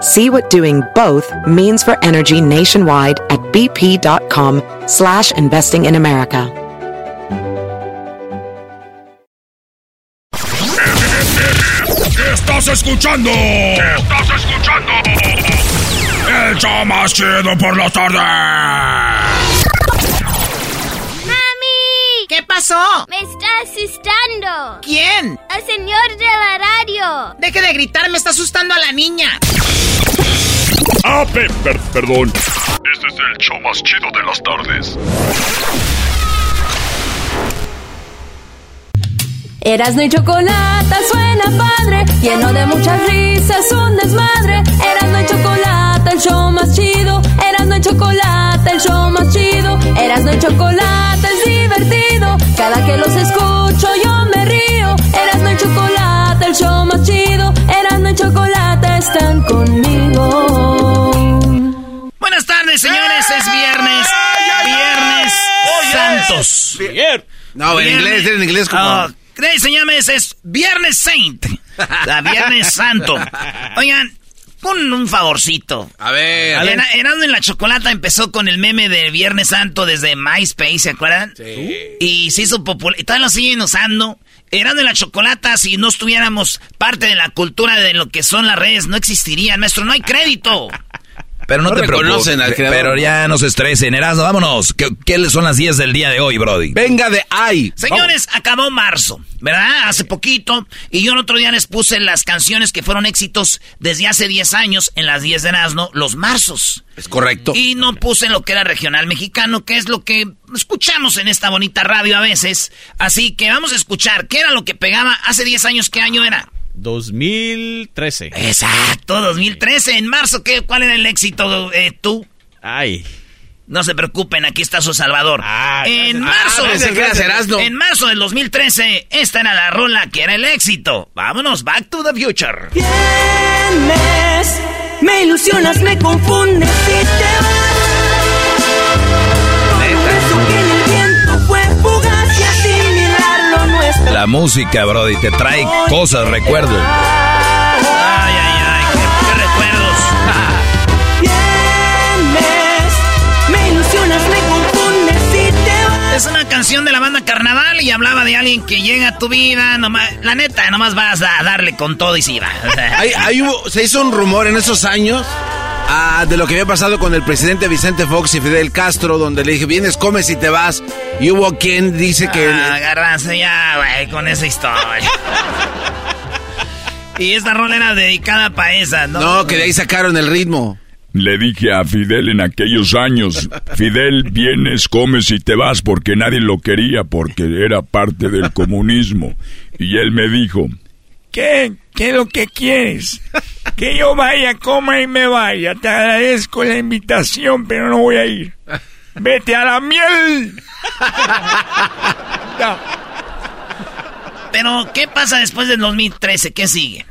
See what doing both means for energy nationwide at bp.com slash investing in America. Estás escuchando. Estás escuchando. El show más chido por la tarde. Pasó? Me está asustando. ¿Quién? El señor de la radio. Deje de gritar, me está asustando a la niña. Ah, pe- per- perdón. Este es el show más chido de las tardes. Erasno y chocolate suena padre, lleno de muchas risas, un desmadre. Erasno y chocolate, el show más chido. Erasno y chocolate, el show más chido. Erasno y chocolate es divertido. Cada que los escucho yo me río. Erasno y chocolate, el show más chido. Erasno y chocolate están conmigo. Buenas tardes, señores. Es viernes. Viernes Santos. No, en inglés, en inglés como... Ah, ¿qué, señores? Es Viernes Saint. La Viernes Santo. Oigan, un, un favorcito. A ver. Era- Erasmo en la Chocolata empezó con el meme de Viernes Santo desde MySpace, ¿se acuerdan? Sí. Y se hizo popular. Y todavía lo siguen usando. Erasmo en la Chocolata, si no estuviéramos parte de la cultura de lo que son las redes, no existiría. Nuestro no hay crédito. Pero no, No te preocupes. reconocen al creador. Pero ya no se estresen. Erasmo, vámonos. ¿Qué, qué son las 10 del día de hoy, Brody? Venga de ahí. Señores, acabó marzo, ¿verdad? Hace poquito. Y yo el otro día les puse las canciones que fueron éxitos desde hace 10 años en las 10 de Erasmo, los marzos. Es correcto. Y no puse lo que era regional mexicano, que es lo que escuchamos en esta bonita radio a veces. Así que vamos a escuchar qué era lo que pegaba hace 10 años, qué año era. 2013. Exacto, 2013. En marzo, ¿qué, ¿cuál era el éxito eh, tú? Ay. No se preocupen, aquí está su Salvador. Ah, en gracias. marzo, Ah, que era Erasmo. en marzo del 2013, esta era la rola que era el éxito. Vámonos, Back to the Future. Vienes, me ilusionas, me confundes y te La música, Brody, te trae cosas, recuerdos. Ay, ay, ay, qué, qué recuerdos. Vienes, me ilusionas, me confundes y te vas. Es una canción de la banda Carnaval y hablaba de alguien que llega a tu vida, nomás, la neta, nomás vas a darle con todo y si va. O sea, Hay- hay hubo- se hizo un rumor en esos años ah, de lo que había pasado con el presidente Vicente Fox y Fidel Castro, donde le dije, vienes, comes y te vas. Y hubo quien dice que... Ah, ya, güey, con esa historia. y esta rola era dedicada para esa, ¿no? no, que de ahí sacaron el ritmo. Le dije a Fidel en aquellos años, Fidel, vienes, comes y te vas porque nadie lo quería porque era parte del comunismo. Y él me dijo, ¿qué? ¿Qué es lo que quieres? Que yo vaya, coma y me vaya. Te agradezco la invitación, pero no voy a ir. Vete a la miel. Pero, ¿qué pasa después del 2013? ¿Qué sigue?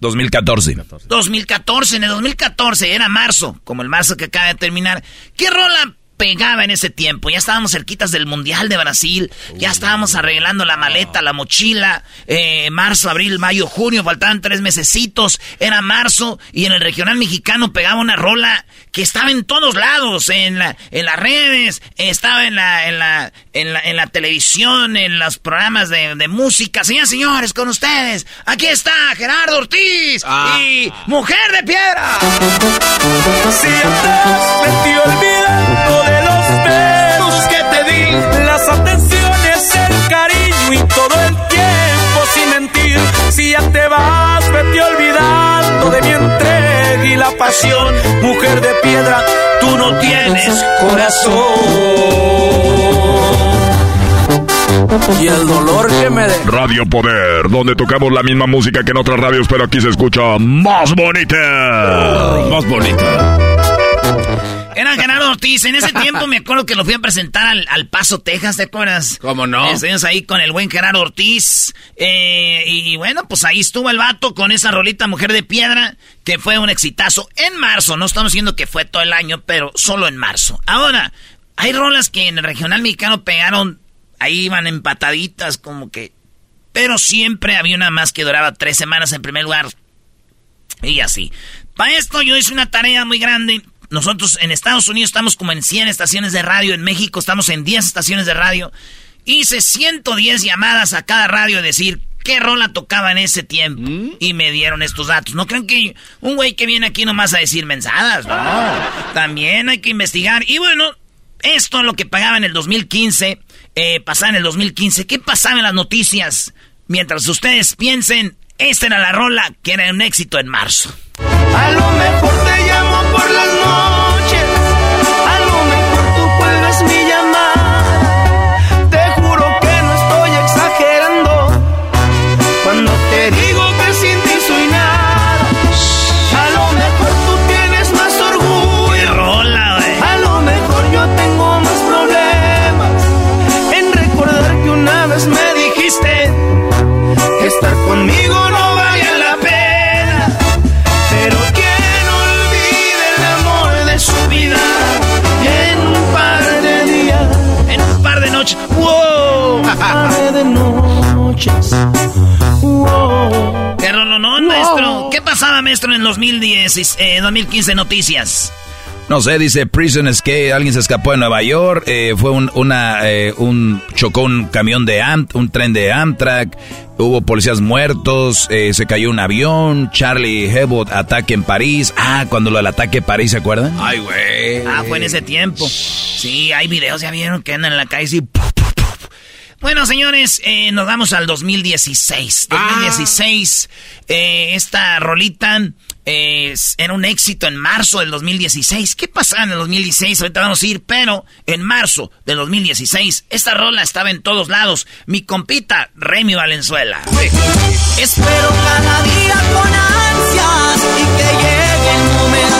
2014. 2014, en el 2014, era marzo, como el marzo que acaba de terminar. ¿Qué rola pegaba en ese tiempo? Ya estábamos cerquitas del Mundial de Brasil, ya estábamos arreglando la maleta, la mochila, eh, marzo, abril, mayo, junio, faltaban tres mesecitos, era marzo, y en el regional mexicano pegaba una rola que estaba en todos lados, en, la, en las redes, estaba en la, en, la, en, la, en la televisión, en los programas de, de música. Señoras y señores, con ustedes, aquí está Gerardo Ortiz Ah. y Mujer de Piedra. Si me pago de los besos que te di, las atenciones, el cariño y todo el tiempo sin mentir. Si ya te vas, vete olvidando de mi entrega y la pasión. Mujer de piedra, tú no tienes corazón y el dolor que me de... Radio Poder, donde tocamos la misma música que en otras radios, pero aquí se escucha más bonita. Más bonita. Era Gerardo Ortiz. En ese tiempo me acuerdo que lo fui a presentar al, al Paso, Texas, ¿te acuerdas? ¿Cómo no? Estuvimos ahí con el buen Gerardo Ortiz. Eh, y bueno, pues ahí estuvo el vato con esa rolita Mujer de Piedra, que fue un exitazo en marzo. No estamos diciendo que fue todo el año, pero solo en marzo. Ahora, hay rolas que en el regional mexicano pegaron, ahí iban empataditas, como que. Pero siempre había una más que duraba tres semanas en primer lugar. Y así. Para esto yo hice una tarea muy grande. Nosotros en Estados Unidos estamos como en 100 estaciones de radio, en México estamos en 10 estaciones de radio. Hice 110 llamadas a cada radio a decir qué rola tocaba en ese tiempo. Y me dieron estos datos. No crean que un güey que viene aquí nomás a decir mensadas, no. También hay que investigar. Y bueno, esto es lo que pagaba en el 2015, eh, pasaba en el 2015. ¿Qué pasaba en las noticias? Mientras ustedes piensen, esta era la rola que era un éxito en marzo. A lo mejor te llamo por las maestro, en 2010, eh, 2015 noticias? No sé, dice Prison Escape, alguien se escapó de Nueva York, eh, fue un, una, eh, un, chocó un camión de Am, un tren de Amtrak, hubo policías muertos, eh, se cayó un avión, Charlie Hebdo ataque en París, ah, cuando lo del ataque en París, ¿se acuerdan? Ay, güey. Ah, fue en ese tiempo. Sí, hay videos, ya vieron que andan en la calle puf, puf. Bueno, señores, eh, nos vamos al 2016. 2016, eh, esta rolita eh, era un éxito en marzo del 2016. ¿Qué pasaba en el 2016? Ahorita vamos a ir, pero en marzo del 2016, esta rola estaba en todos lados. Mi compita, Remy Valenzuela. Espero cada día con ansias y que llegue el momento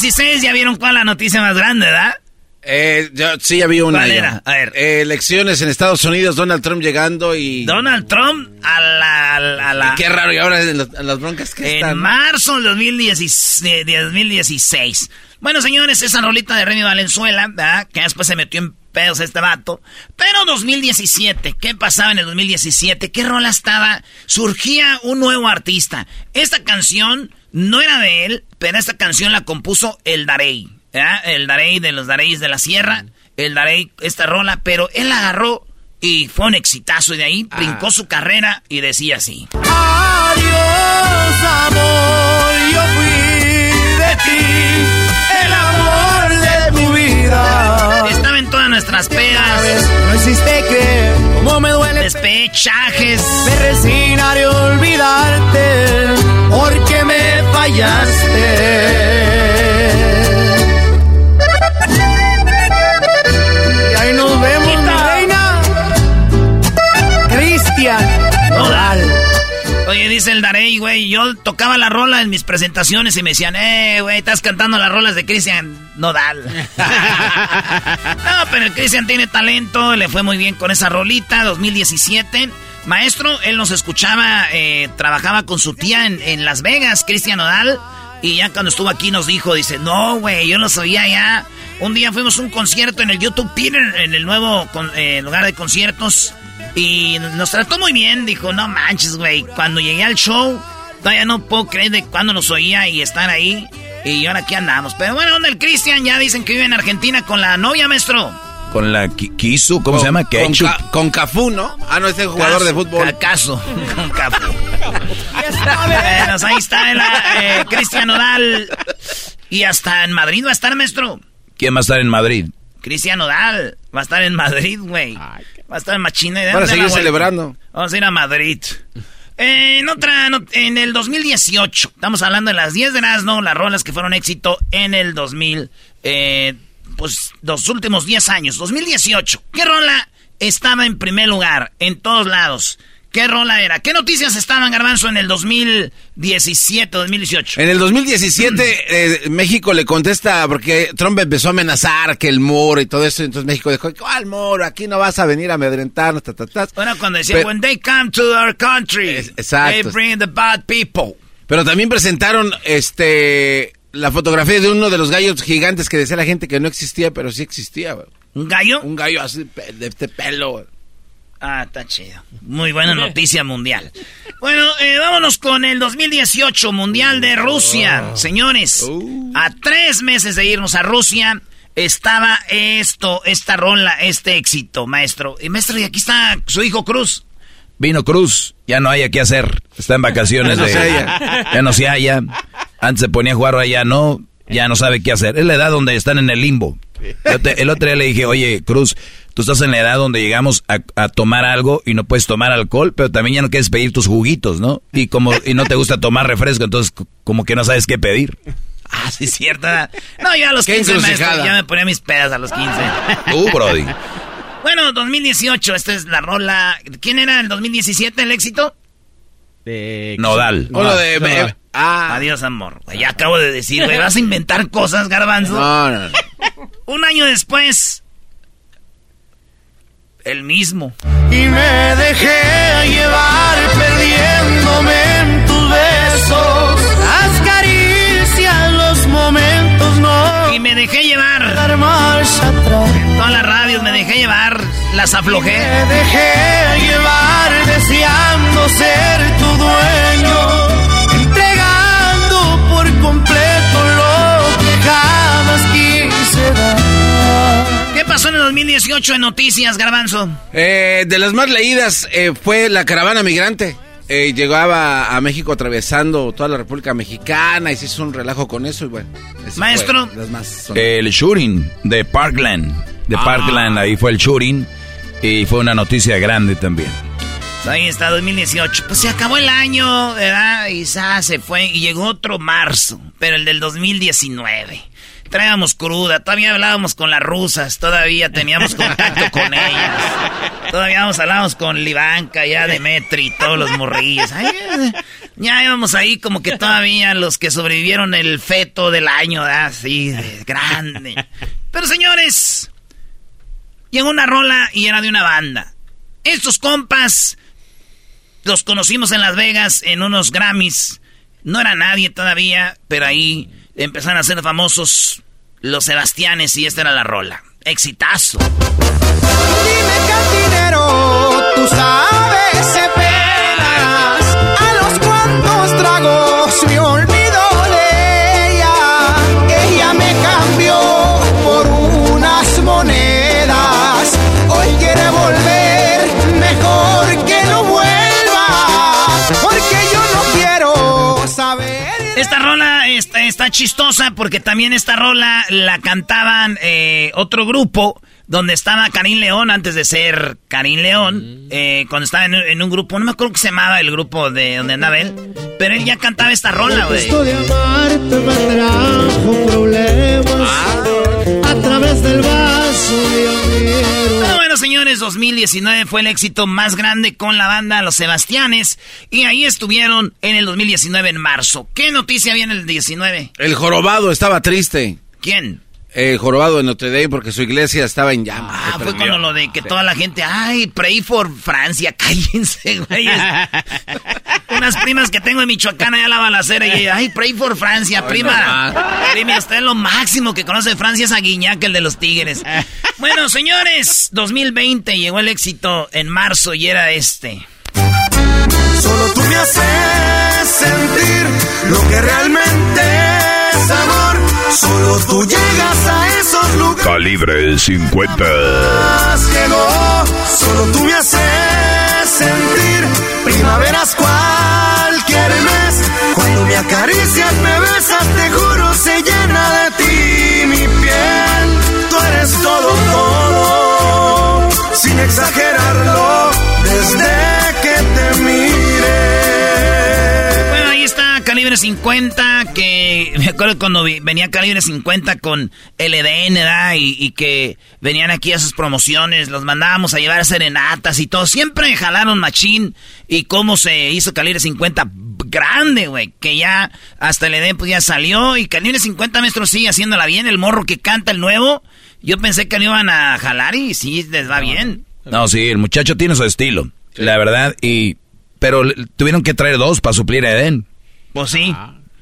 16 ya vieron cuál la noticia más grande, ¿verdad? Eh, sí, había una. ¿Cuál? A ver. Eh, elecciones en Estados Unidos, Donald Trump llegando y. Donald Trump a la. A. Qué raro, y ahora en, las broncas que en están. En marzo del 2016, Bueno, señores, esa rolita de Remy Valenzuela, ¿verdad? Que después se metió en pedos este vato. Pero 2017, ¿qué pasaba en el 2017? ¿Qué rola estaba? Surgía un nuevo artista. Esta canción no era de él, pero esta canción la compuso el Darey. El Darey de los Dareys de la Sierra. El Darey, esta rola, pero él la agarró y fue un exitazo. Y de ahí brincó su carrera y decía así. Adiós, amor, yo fui de ti, el amor de tu vida. Estaba en todas nuestras pedas, No hiciste que, como me duele, despechajes. me resignaré a olvidarte, porque me fallaste. Oye, dice el Darey, güey, yo tocaba la rola en mis presentaciones y me decían, eh, güey, estás cantando las rolas de Cristian Nodal. no, pero el Cristian tiene talento, le fue muy bien con esa rolita, 2017. Maestro, él nos escuchaba, eh, trabajaba con su tía en, en Las Vegas, Cristian Nodal, y ya cuando estuvo aquí nos dijo, dice, no, güey, yo los oía ya. Un día fuimos a un concierto en el YouTube Theater, en el nuevo con- eh, lugar de conciertos. Y nos trató muy bien, dijo, no manches, güey. Cuando llegué al show, todavía no puedo creer de cuándo nos oía y estar ahí. Y ahora aquí andamos. Pero bueno, ¿dónde el Cristian? Ya dicen que vive en Argentina con la novia, maestro. con la Ki- Kisu, ¿cómo se llama? Con. Ca- con Cafú, ¿no? Ah, no, es jugador de fútbol. ¿Acaso? Con capo. bueno, ahí está el, eh, Cristian Nodal. Y hasta en Madrid va a estar, maestro. ¿Quién va a estar en Madrid? Cristian Nodal va a estar en Madrid, güey. Va a estar en Machina. Para seguir celebrando. Vamos a ir a Madrid. Eh, en otra, en el 2018, estamos hablando de las 10 de Erasmo, las rolas que fueron éxito en el 2000, eh, pues los últimos 10 años. 2018, ¿qué rola estaba en primer lugar en todos lados? ¿Qué rola era? ¿Qué noticias estaban, Garbanzo, en el 2017, 2018? En el 2017, eh, México le contesta porque Trump empezó a amenazar que el muro y todo eso. Entonces México dijo: ¿Cuál muro? Aquí no vas a venir a amedrentarnos. Ta, ta, ta". Bueno, cuando decía, Pero- when they come to our country, Es- exacto. they bring the bad people. Pero también presentaron este la fotografía de uno de los gallos gigantes que decía la gente que no existía, pero sí existía. güey. ¿Un gallo? Un gallo así pe- de este pelo. Ah, está chido. Muy buena noticia mundial. Bueno, eh, vámonos con el 2018 Mundial de Rusia. Señores, a tres meses de irnos a Rusia, estaba esto, esta rola, este éxito, maestro. Y maestro, y aquí está su hijo Cruz. Vino Cruz, ya no hay qué hacer. Está en vacaciones. Ya no de- se halla. ya no se halla. Antes se ponía a jugar, allá no. Ya no sabe qué hacer. Es la edad donde están en el limbo. El otro, el otro día le dije, oye, Cruz, tú estás en la edad donde llegamos a, a tomar algo y no puedes tomar alcohol, pero también ya no quieres pedir tus juguitos, ¿no? Y como y no te gusta tomar refresco, entonces como que no sabes qué pedir. Ah, sí, es cierto. No, yo a los Qué 15, maestro, ya me ponía mis pedas a los 15. Tú, Brody. Bueno, 2018, esta es la rola. ¿Quién era el 2017 el éxito? De... Nodal. Uno de. no, eh, no. ah, Adiós, amor. Ya acabo de decir, güey, vas a inventar cosas, garbanzo. no, no, no. Un año después, el mismo. Y me dejé llevar perdiéndome en tus besos. Las caricias, los momentos no Y me dejé llevar. dar marcha atrás. Todas las radios me dejé llevar. Las aflojé. Me dejé llevar deseando ser tu dueño. Entregando por completo 2018 en noticias, garbanzo? Eh, de las más leídas eh, fue la caravana migrante. Eh, llegaba a México atravesando toda la República Mexicana y se hizo un relajo con eso y bueno. Maestro. fue las más son- El shooting de Parkland. De Ah. Parkland, ahí fue el shooting. Y fue una noticia grande también. Pues ahí está, 2018. Pues se acabó el año, ¿verdad? Y ya se fue. Y llegó otro marzo, pero el del 2019. Traíamos cruda, todavía hablábamos con las rusas, todavía teníamos contacto con ellas. Todavía hablábamos con Livanka, ya Demetri todos los morrillos. Ya íbamos ahí como que todavía los que sobrevivieron el feto del año. Así, de grande. Pero señores, llegó una rola y era de una banda. Estos compas los conocimos en Las Vegas en unos Grammys. No era nadie todavía, pero ahí empezaron a ser famosos los Sebastianes y esta era la rola. Exitazo. Dime cantinero, tú sabes chistosa porque también esta rola la cantaban eh, otro grupo donde estaba Karim León antes de ser Karim León, eh, cuando estaba en, en un grupo, no me acuerdo cómo se llamaba el grupo de donde andaba él, pero él ya cantaba esta rola, güey. Esto de amarte me trajo problemas a través del vaso de Pero bueno, señores, 2019 fue el éxito más grande con la banda Los Sebastianes. Y ahí estuvieron en el 2019 en marzo. ¿Qué noticia había en el 19? El jorobado estaba triste. ¿Quién? El jorobado de Notre Dame porque su iglesia estaba en llamas. Ah, fue prendió. cuando lo de que toda la gente, ay, pray for Francia, cállense, güey. Unas primas que tengo en Michoacán allá a la balacera y ella, ay, pray for Francia, prima. Prima, usted es lo máximo que conoce de Francia es a Guiñac, el de los Tigres. Bueno, señores, 2020 llegó el éxito en marzo y era este. Solo tú me haces sentir lo que realmente es amor. Solo tú llegas a esos lugares. Calibre 50. Llegó, solo tú me haces sentir primaveras cualquier mes. Cuando me acaricias, me besas, te juro, se llena de ti mi piel. Tú eres todo, todo, sin exagerarlo, Calibre 50, que me acuerdo cuando venía Calibre 50 con LDN, ¿verdad? Y, y que venían aquí a sus promociones, los mandábamos a llevar serenatas y todo. Siempre jalaron machín y cómo se hizo Calibre 50 grande, güey, que ya hasta LDN pues ya salió y Calibre 50, maestro, sigue haciéndola bien. El morro que canta el nuevo, yo pensé que no iban a jalar y sí, les va bien. No, sí, el muchacho tiene su estilo, la verdad, y pero tuvieron que traer dos para suplir a Eden. Pues sí.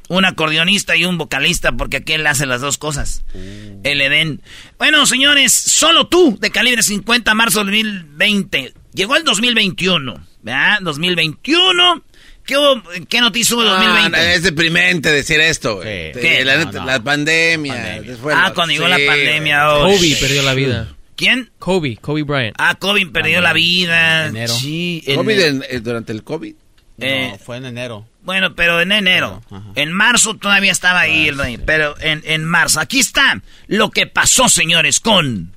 Un acordeonista y un vocalista, porque aquí él hace las dos cosas. El Edén. Bueno, señores, solo tú, de calibre 50, marzo 2020. Llegó el 2021, ¿verdad? 2021. ¿Qué, hubo- qué noticia hubo en 2020? Ah, es deprimente decir esto, güey. Sí. ¿Qué? La, No, neta, no. la pandemia. ah, la- cuando llegó sí, la pandemia. oh, Kobe shit. perdió la vida. ¿Quién? Kobe, Kobe Bryant. Ah, Kobe perdió la vida. Enero. Sí, en- en- eh, durante el COVID. Eh, no, fue en enero. Bueno, pero en enero. En marzo todavía estaba ahí el rey. Pero en, en marzo. Aquí está lo que pasó, señores, con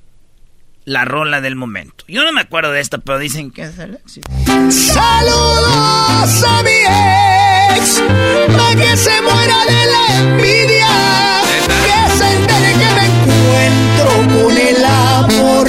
la rola del momento. Yo no me acuerdo de esta, pero dicen que es el éxito. Saludos a mi ex, para que se muera de la envidia, que se entere que me encuentro con el amor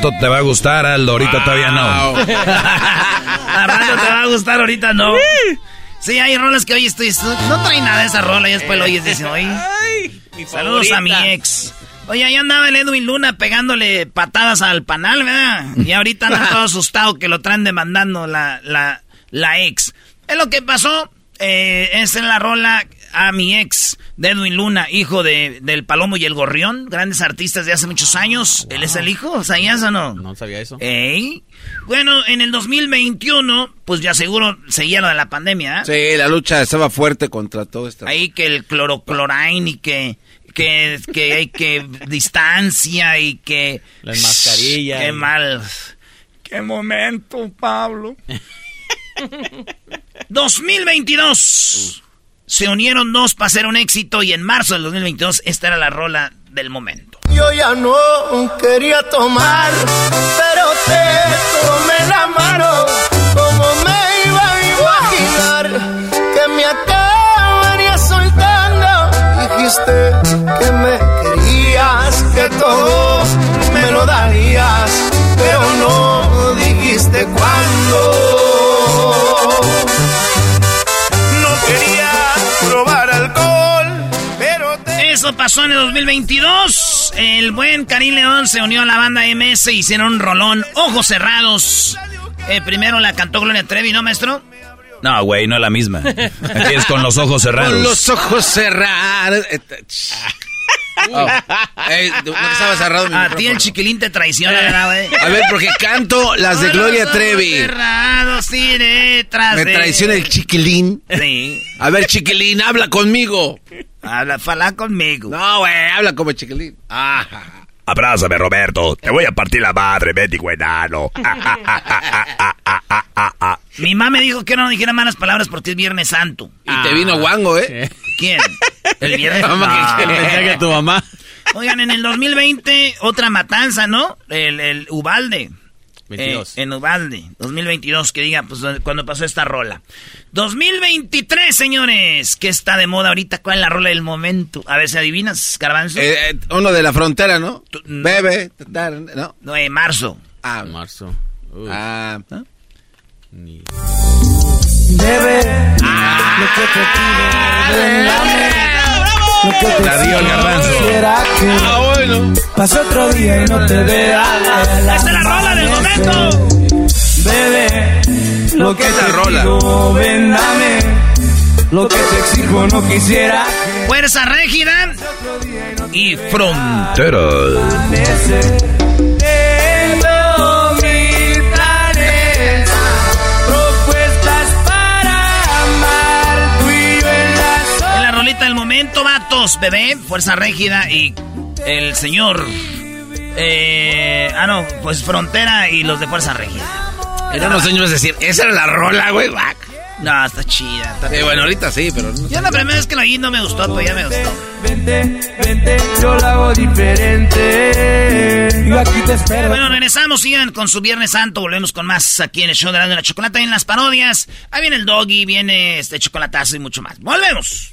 rato te va a gustar, Aldo, ahorita todavía no. A rato te va a gustar, ahorita no. Sí, hay rolas que hoy estoy. No trae nada de esa rola y después lo oyes y dices. Saludos a mi ex. Oye, ahí andaba el Edwin Luna pegándole patadas al panal, ¿verdad? Y ahorita anda todo asustado que lo traen demandando la, la, la ex. Es lo que pasó. Eh, es en la rola a mi ex de Edwin Luna, hijo de, del Palomo y el Gorrión, grandes artistas de hace muchos años. ¿Él es el hijo? ¿Sabías o no? No sabía eso. Ey. Bueno, en el 2021, pues ya seguro seguía lo de la pandemia, ¿eh? Sí, la lucha estaba fuerte contra todo esto. Ahí que el cloroclorain y que, que, que hay que distancia y que... Las mascarillas. Qué mal. Qué momento, Pablo. 2022. Se unieron dos para hacer un éxito y en marzo del 2022 esta era la rola del momento. Yo ya no quería tomar, pero te tomé la mano. Como me iba a imaginar que me acabaría soltando. Dijiste que me querías, que todo me lo darías, pero no dijiste cuándo. Eso pasó en el 2022. El buen Karim León se unió a la banda MS hicieron un rolón, ojos cerrados. Eh, primero la cantó Gloria Trevi, ¿no, maestro? No, güey, no es la misma. Aquí es con los ojos cerrados. Con los ojos cerrados. Eh, ch- Oh. No estaba cerrado mi A ti el chiquilín te traiciona, ¿verdad, güey? A ver, porque canto las de Gloria los ojos Trevi. Cerrados y detrás Me de- traiciona el chiquilín. Sí. A ver, chiquilín, habla conmigo. Habla, fala conmigo. No, güey, habla como chiquilín. Ah, Abrázame, Roberto. Te voy a partir la madre, médico enano. Mi mamá me dijo que no dijera malas palabras porque es Viernes Santo. y te vino guango, ¿eh? ¿Quién? ¿El Viernes. Pensé que tu mamá. Oigan, en el 2020, otra matanza, ¿no? El, el Ubalde. 22. Eh, en Ubalde, 2022, que diga, pues, cuando pasó esta rola. 2023, señores, ¿qué está de moda ahorita? ¿Cuál es la rola del momento? A ver si adivinas, Garbanzo. Eh, eh, uno de la frontera, ¿no? Tú- no. Bebe, tatar, ¿no? No, eh, marzo. Ah, Marzo. Uy, ah, ni- Bebe, lo que te pido, ven, dame. Lo que te La dio el garbanzo. ah, bueno. pase otro día y no te vea. ¡Esta es la rola del momento! Bebe, lo que te rola? pido, ven, dame. Lo que te exijo no quisiera. Fuerza Régida. y Fronteras. Rolita del momento, vatos, bebé, Fuerza Régida y el señor... Eh, ah, no, pues Frontera y los de Fuerza Régida. En unos años a decir, esa era la rola, güey. back. No, está chida. está Eh, bueno, ahorita sí, pero... no- Yo la primera vez que lo oí no me gustó, pero ya me gustó. Vente, vente, yo la hago diferente. Yo aquí te espero. Bueno, regresamos, sigan con su Viernes Santo, volvemos con más aquí en el show de la, de la chocolate, en las parodias. Ahí viene el doggy, viene este chocolatazo y mucho más. ¡Volvemos!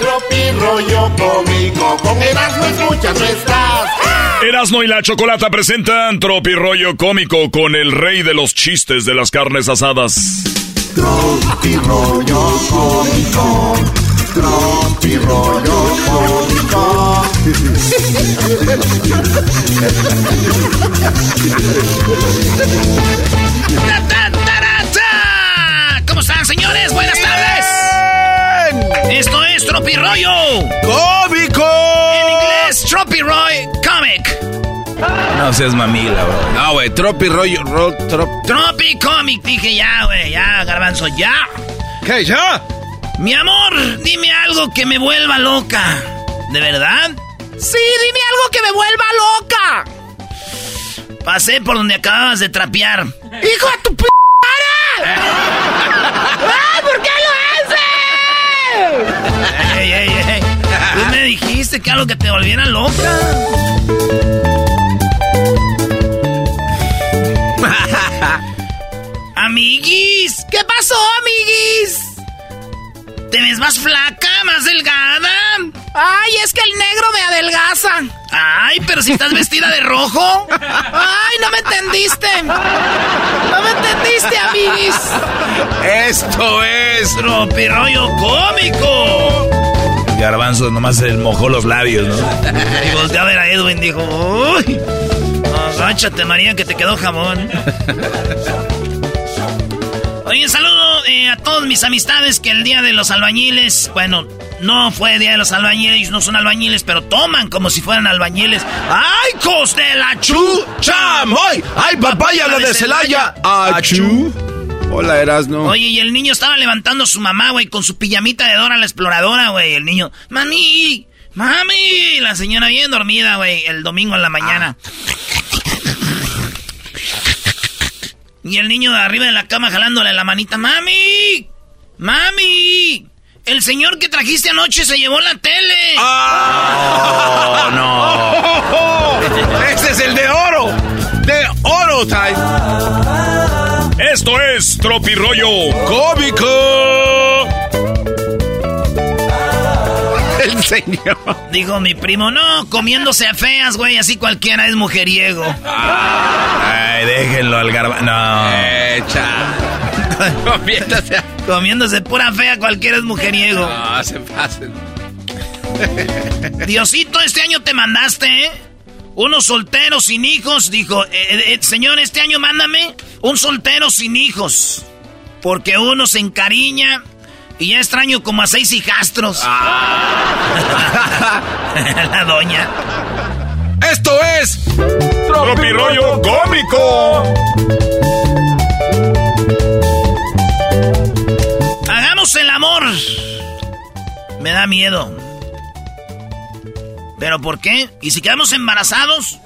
Tropi rollo cómico, con Erasmo escuchas no estás. Erasmo y la Chocolata presentan Tropi Rollo Cómico con el rey de los chistes de las carnes asadas. Tropi rollo cómico, tropi rollo cómico. ¿Cómo están, señores? Buenas es Tropirollo. ¡Cómico! En inglés, Tropiroy Comic. No seas mamila, bro. No, güey, tropi rollo, ro, trop... Tropi Comic. Dije ya, güey, ya, garbanzo, ya. ¿Qué, ya? Mi amor, dime algo que me vuelva loca. ¿De verdad? Sí, dime algo que me vuelva loca. Pasé por donde acababas de trapear. ¡Hijo de tu p*** que algo que te volviera loca. Amiguis, ¿qué pasó, amiguis? ¿Te ves más flaca, más delgada? Ay, es que el negro me adelgaza. Ay, pero si estás vestida de rojo. Ay, no me entendiste. No me entendiste, amiguis. Esto es Tropirollo cómico. Garbanzo nomás se mojó los labios, ¿no? Y volteé a ver a Edwin dijo, uy, agáchate María que te quedó jamón. Oye, saludo eh, a todos mis amistades que el día de los albañiles, bueno, no fue día de los albañiles, no son albañiles, pero toman como si fueran albañiles. ¡Ay, cos de la chucha! ¡Chamoy! ¡Ay, papaya, la de Celaya! ¡Achú! Hola, Erasno. Oye, y el niño estaba levantando a su mamá, güey, con su pijamita de Dora la exploradora, güey. El niño, mami, mami. La señora bien dormida, güey, el domingo en la mañana. Y el niño de arriba de la cama jalándole la manita, mami, mami. El señor que trajiste anoche se llevó la tele. ¡Oh, no! ¡Este es el de oro! ¡De oro, time! es Tropirollo Cómico. El señor. Dijo mi primo, no, comiéndose a feas, güey, así cualquiera es mujeriego. Ay, déjenlo al garba. No. Echa. Comiéndose a... Comiéndose pura fea, cualquiera es mujeriego. No, se pasen. Diosito, este año te mandaste, ¿eh? Unos solteros sin hijos, dijo, eh, eh, señor, este año mándame un soltero sin hijos. Porque uno se encariña y ya extraño como a seis hijastros. La doña. Esto es Tropirollo Cómico. Hagamos el amor. Me da miedo. ¿Pero por qué? ¿Y si quedamos embarazados?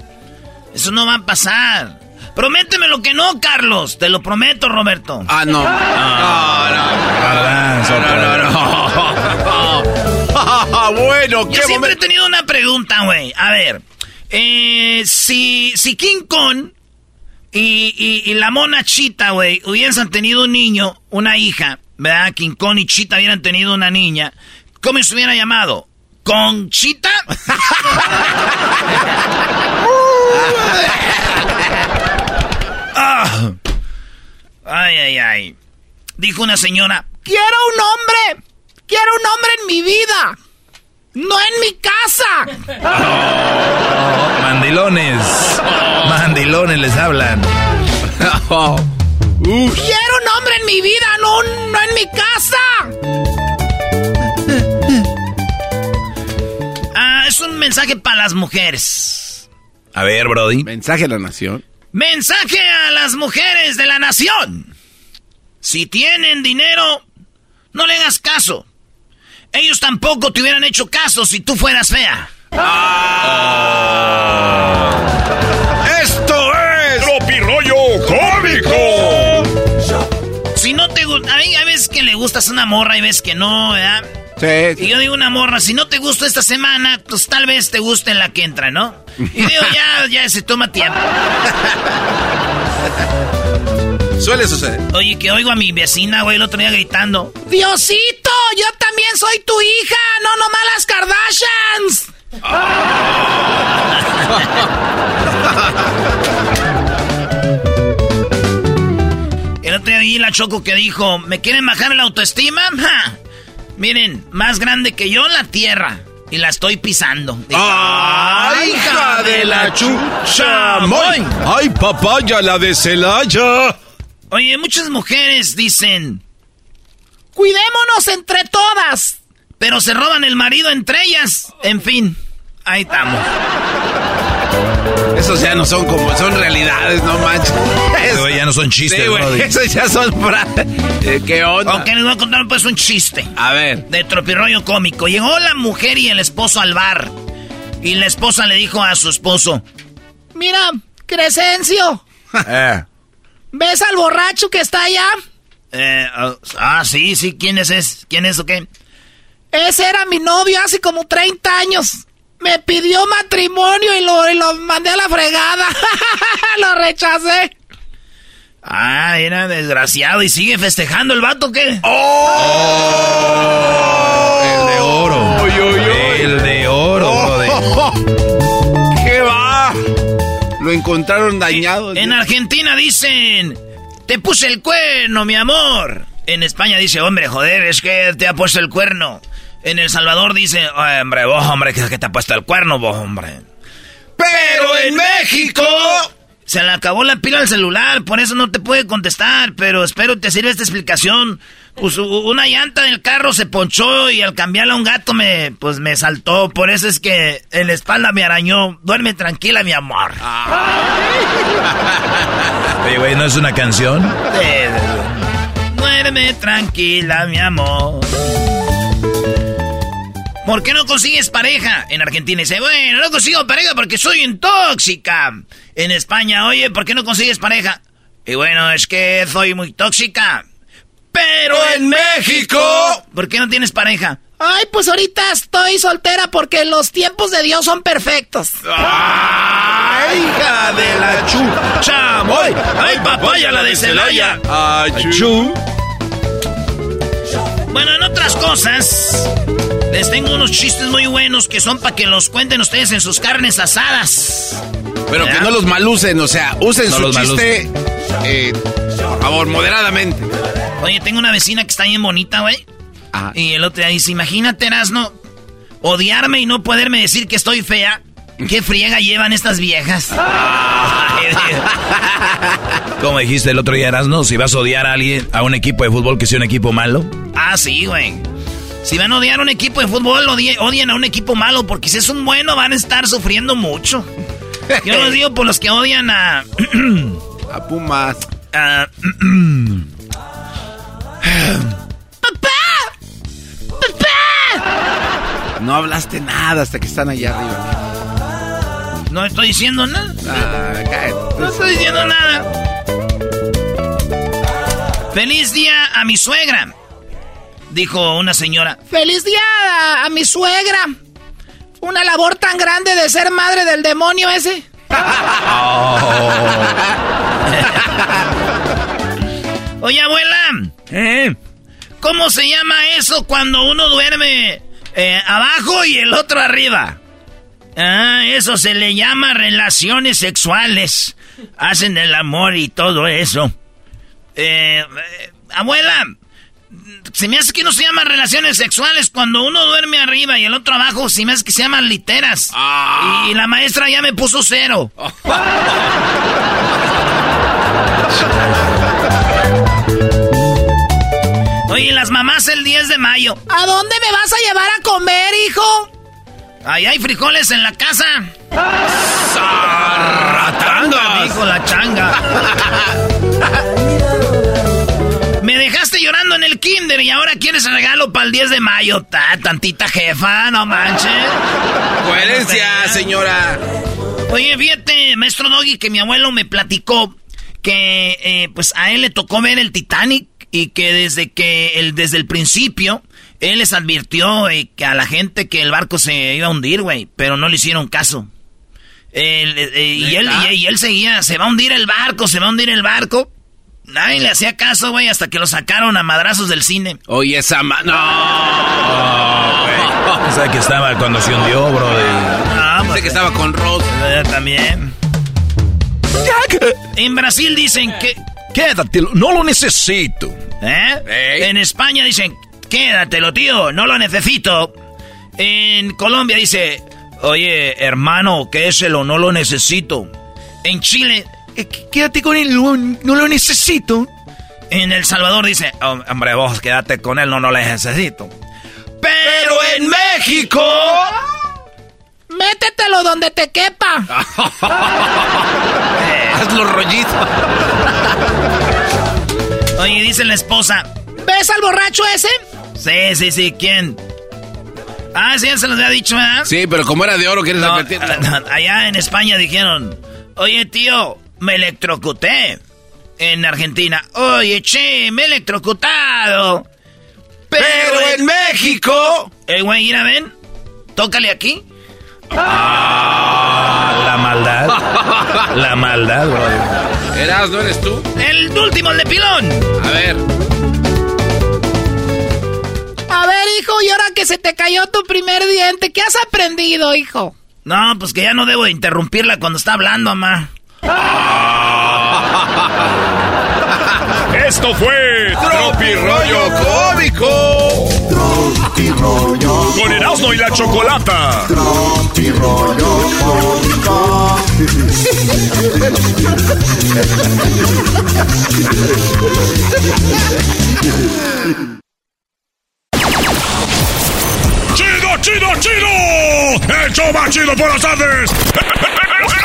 Eso no va a pasar. Prométeme lo que no, Carlos. Te lo prometo, Roberto. Ah, no. No, no, no. No, no, no. bueno, qué Yo siempre he tenido una pregunta, güey. A ver. Eh, si, si King Kong y, y- y la mona Chita, güey, hubiesen tenido un niño, una hija, ¿verdad? King Kong y Chita hubieran tenido una niña, ¿cómo se hubiera llamado? ¿Conchita? Ah. Ay, ay, ay. Dijo una señora, quiero un hombre, quiero un hombre en mi vida, no en mi casa. Oh, mandilones. Mandilones les hablan. Oh. Quiero un hombre en mi vida, no, no en mi casa. Mensaje para las mujeres. A ver, Brody. Mensaje a la nación. Mensaje a las mujeres de la nación. Si tienen dinero, no le hagas caso. Ellos tampoco te hubieran hecho caso si tú fueras fea. Esto es Tropirollo Cómico. Si no te gusta, hay, hay veces que le gustas una morra y ves que no, ¿verdad? Sí. Y yo digo una morra, si no te gusta esta semana, pues tal vez te guste en la que entra, ¿no? Y digo, ya, ya se toma tiempo. Suele suceder. Oye, que oigo a mi vecina, güey, el otro día gritando. Diosito, yo también soy tu hija, no nomás las Kardashians. El otro día vi la Choco que dijo, ¿me quieren bajar la autoestima? Ja. Miren, más grande que yo la tierra. Y la estoy pisando. ¡Ay, hija de la chucha! ¡Ay, papaya, la de Celaya! Oye, muchas mujeres dicen, cuidémonos entre todas, pero se roban el marido entre ellas. En fin, ahí estamos. Esos ya no son como, son realidades, no manches. Eso, ya no son chistes, Sí, güey, esos ya son... fra- Eh, ¿Qué onda? Aunque les voy a contar pues un chiste A ver. de tropirroyo cómico. Llegó la mujer y el esposo al bar. Y la esposa le dijo a su esposo, Mira, Crescencio, Eh. ¿ves al borracho que está allá? Eh, ah, ah, sí, sí, ¿quién es ese? ¿Quién es o qué? Ese era mi novio hace como 30 años. Me pidió matrimonio y lo, y lo mandé a la fregada. lo rechacé. Ah, era desgraciado y sigue festejando el vato, ¿qué? El de oro. El de oro, Brody. ¿Qué va? Lo encontraron dañado. En Argentina dicen, te puse el cuerno, mi amor. En España dice, hombre, joder, es que te ha puesto el cuerno. En El Salvador dice, "Ay, hombre, vos, hombre, que te ha puesto el cuerno, vos, hombre. Pero en México... Se le acabó la pila al celular, por eso no te puede contestar, pero espero te sirva esta explicación. Pues una llanta del carro se ponchó y al cambiarla a un gato me, pues me saltó, por eso es que en la espalda me arañó. Duerme tranquila, mi amor. Oye, güey, ¿no es una canción? Duerme tranquila, mi amor. ¿Por qué no consigues pareja? En Argentina dice, bueno, no consigo pareja porque soy un tóxica. En España, oye, ¿por qué no consigues pareja? Y bueno, es que soy muy tóxica. Pero en México, ¿por qué no tienes pareja? Ay, pues ahorita estoy soltera porque los tiempos de Dios son perfectos. hija de la chu, chamoy, ay papaya la de Celaya. Achú. Bueno, en otras cosas, les tengo unos chistes muy buenos que son para que los cuenten ustedes en sus carnes asadas. Pero que no los malucen, o sea, usen No su los chiste, eh, por favor, moderadamente. Oye, tengo una vecina que está bien bonita, güey. Y el otro día dice, imagínate, Erasno, odiarme y no poderme decir que estoy fea. ¿Qué friega llevan estas viejas? Como dijiste el otro día, Erasno, si vas a odiar a alguien, a un equipo de fútbol que sea un equipo malo. ah, sí, güey. Si van a odiar a un equipo de fútbol, odie- odien a un equipo malo, porque si es un bueno van a estar sufriendo mucho. Yo los digo por los que odian a... a Pumas. A... No hablaste nada hasta que están allá arriba. No estoy diciendo nada. Ah, cállate. No estoy diciendo nada. Feliz día a mi suegra, dijo una señora. ¡Feliz día a, a mi suegra! Una labor tan grande de ser madre del demonio ese. Oye, abuela, ¿eh? ¿cómo se llama eso cuando uno duerme eh, abajo y el otro arriba? Ah, eso se le llama relaciones sexuales. Hacen el amor y todo eso. Eh, eh, abuela, se me hace que no se llaman relaciones sexuales cuando uno duerme arriba y el otro abajo. Se me hace que se llaman literas. Y la maestra ya me puso cero. Oye, las mamás el 10 de mayo. ¿A dónde me vas a llevar a comer, hijo? Ahí hay frijoles en la casa. Dijo la changa. Dejaste llorando en el kinder y ahora quieres regalo para el 10 de mayo. Ta, tantita jefa, no manches. Coherencia, señora. Oye, fíjate, maestro Doggy, que mi abuelo me platicó que eh, pues a él le tocó ver el Titanic y que desde que el, desde el principio él les advirtió eh, que a la gente que el barco se iba a hundir, güey, pero no le hicieron caso. Él, eh, y, él, y, y él seguía, se va a hundir el barco, se va a hundir el barco. Nadie le hacía caso, güey, hasta que lo sacaron a madrazos del cine. Oye, esa mano. O sea que estaba cuando se hundió, bro. Ah, Pensé que estaba con Rose. Eh, también. En Brasil dicen que... Quédatelo, no lo necesito. ¿Eh? En España dicen, quédatelo, tío, no lo necesito. En Colombia dice, oye, hermano, quédeselo, no lo necesito. En Chile, "Eh, quédate con él, no, no lo necesito. En El Salvador dice, "Oh, hombre, vos quédate con él, no, no lo necesito. Pero en México... Métetelo donde te quepa. Hazlo rollito. Oye, dice la esposa, ¿Ves al borracho ese? sí, sí, sí, ¿quién? Ah, sí, ya se los había dicho, ¿verdad? Sí, pero como era de oro, ¿quieres No, allá en España dijeron, oye tío, me electrocuté. En Argentina, oye che, me he electrocutado. Pero, en México... Eh, güey, mira, ven, tócale aquí. La maldad. La maldad, bro. Eras, ¿no eres tú? El último, el de pilón. A ver. A ver, hijo, y ahora que se te cayó tu primer diente, ¿qué has aprendido, hijo? No, pues que ya no debo de interrumpirla cuando está hablando, mamá. Esto fue Tropi Rollo Cómico. Tropi rollo. con Erasmo y la Chocolata. Tropi rollo cómico. ¡Chido, chido, chido! ¡El show más chido por las tardes!